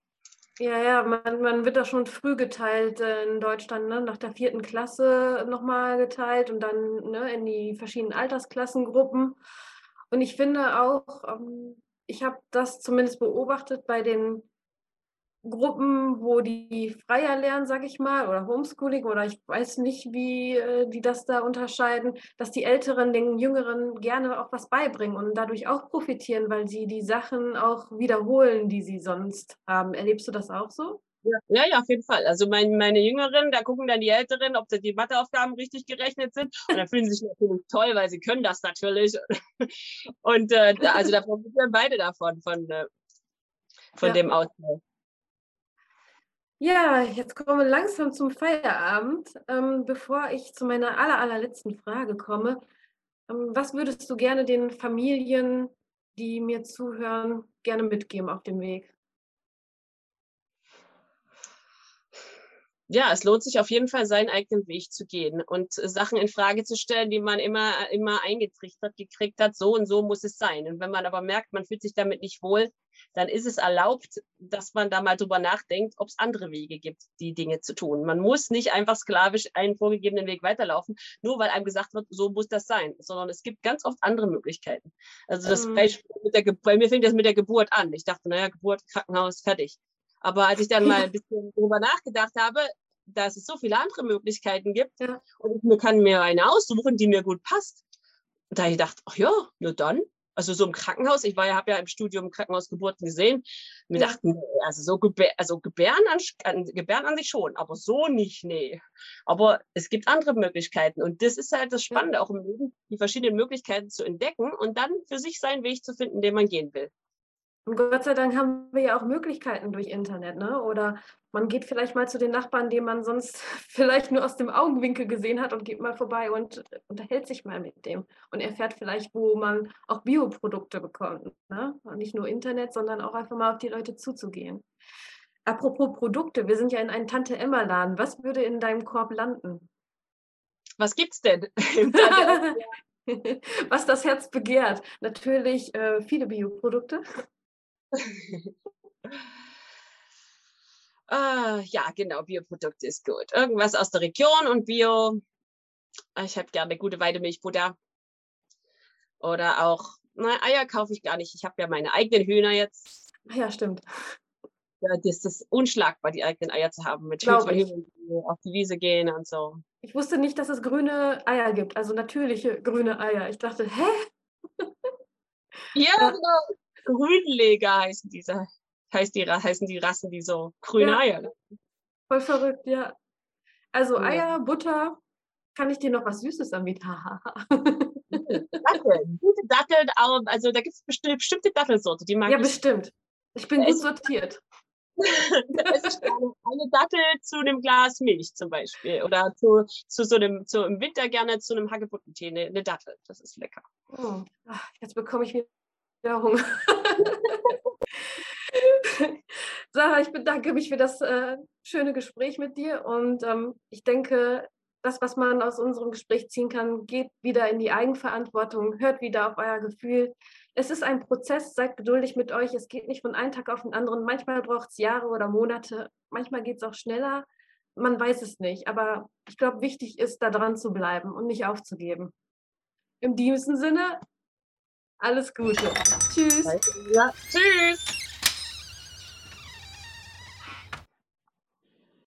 Ja, ja, man, man wird da schon früh geteilt äh, in Deutschland, ne? nach der vierten Klasse nochmal geteilt und dann ne, in die verschiedenen Altersklassengruppen. Und ich finde auch, ähm, ich habe das zumindest beobachtet bei den Gruppen, wo die freier lernen, sage ich mal, oder Homeschooling oder ich weiß nicht, wie äh, die das da unterscheiden, dass die Älteren den Jüngeren gerne auch was beibringen und dadurch auch profitieren, weil sie die Sachen auch wiederholen, die sie sonst haben. Erlebst du das auch so? Ja, ja, auf jeden Fall. Also mein, meine Jüngeren, da gucken dann die Älteren, ob die Matheaufgaben richtig gerechnet sind. Und dann fühlen sie sich natürlich toll, weil sie können das natürlich. Und äh, also da profitieren beide davon, von, äh, von ja. dem Austausch. Ja, jetzt kommen wir langsam zum Feierabend. Ähm, bevor ich zu meiner aller, allerletzten Frage komme, ähm, was würdest du gerne den Familien, die mir zuhören, gerne mitgeben auf dem Weg? Ja, es lohnt sich auf jeden Fall, seinen eigenen Weg zu gehen und Sachen in Frage zu stellen, die man immer, immer eingetrichtert gekriegt hat, so und so muss es sein. Und wenn man aber merkt, man fühlt sich damit nicht wohl, dann ist es erlaubt, dass man da mal drüber nachdenkt, ob es andere Wege gibt, die Dinge zu tun. Man muss nicht einfach sklavisch einen vorgegebenen Weg weiterlaufen, nur weil einem gesagt wird, so muss das sein, sondern es gibt ganz oft andere Möglichkeiten. Also das ähm. Beispiel mit der Ge bei mir fängt das mit der Geburt an. Ich dachte, naja, Geburt, Krankenhaus, fertig. Aber als ich dann mal ein bisschen darüber nachgedacht habe, dass es so viele andere Möglichkeiten gibt ja. und ich kann mir eine aussuchen, die mir gut passt. Und da habe ich gedacht, ach ja, nur dann. Also so im Krankenhaus, ich war ja, habe ja im Studium Krankenhausgeburten gesehen. Mir ja. dachten, also so Gebär, also Gebären an, Gebären an sich schon, aber so nicht, nee. Aber es gibt andere Möglichkeiten und das ist halt das Spannende auch im Leben, die verschiedenen Möglichkeiten zu entdecken und dann für sich seinen Weg zu finden, den man gehen will. Und Gott sei Dank haben wir ja auch Möglichkeiten durch Internet, ne? Oder man geht vielleicht mal zu den Nachbarn, den man sonst vielleicht nur aus dem Augenwinkel gesehen hat und geht mal vorbei und unterhält sich mal mit dem und erfährt vielleicht, wo man auch Bioprodukte bekommt. Ne? Und nicht nur Internet, sondern auch einfach mal auf die Leute zuzugehen. Apropos Produkte, wir sind ja in einem Tante-Emma-Laden. Was würde in deinem Korb landen? Was gibt's denn? Was das Herz begehrt. Natürlich äh, viele Bioprodukte. ah, ja, genau, Bioprodukte ist gut. Irgendwas aus der Region und Bio. Ich habe gerne gute Weidemilchbutter. Oder auch, na, Eier kaufe ich gar nicht. Ich habe ja meine eigenen Hühner jetzt. Ja, stimmt. Ja, das ist unschlagbar, die eigenen Eier zu haben. Mit Hühnern, die auf die Wiese gehen und so. Ich wusste nicht, dass es grüne Eier gibt, also natürliche grüne Eier. Ich dachte, hä? Ja, genau. Grünleger heißen diese, heißt die, heißen die Rassen, die so grüne ja. Eier. Voll verrückt, ja. Also ja. Eier, Butter, kann ich dir noch was Süßes anbieten? Datteln, gute Datteln, also da gibt es bestimmte, bestimmte Dattelsorte, die mag Ja, ich. bestimmt. Ich bin gut sortiert. eine Dattel zu einem Glas Milch zum Beispiel oder zu, zu so einem, zu, im Winter gerne zu einem Hagebuttentee, eine, eine Dattel. Das ist lecker. Oh, jetzt bekomme ich wieder Hunger. Sarah, ich bedanke mich für das äh, schöne Gespräch mit dir und ähm, ich denke, das, was man aus unserem Gespräch ziehen kann, geht wieder in die Eigenverantwortung, hört wieder auf euer Gefühl. Es ist ein Prozess, seid geduldig mit euch. Es geht nicht von einem Tag auf den anderen. Manchmal braucht es Jahre oder Monate, manchmal geht es auch schneller. Man weiß es nicht, aber ich glaube, wichtig ist, da dran zu bleiben und nicht aufzugeben. In diesem Sinne, alles Gute. Tschüss. Ja, tschüss.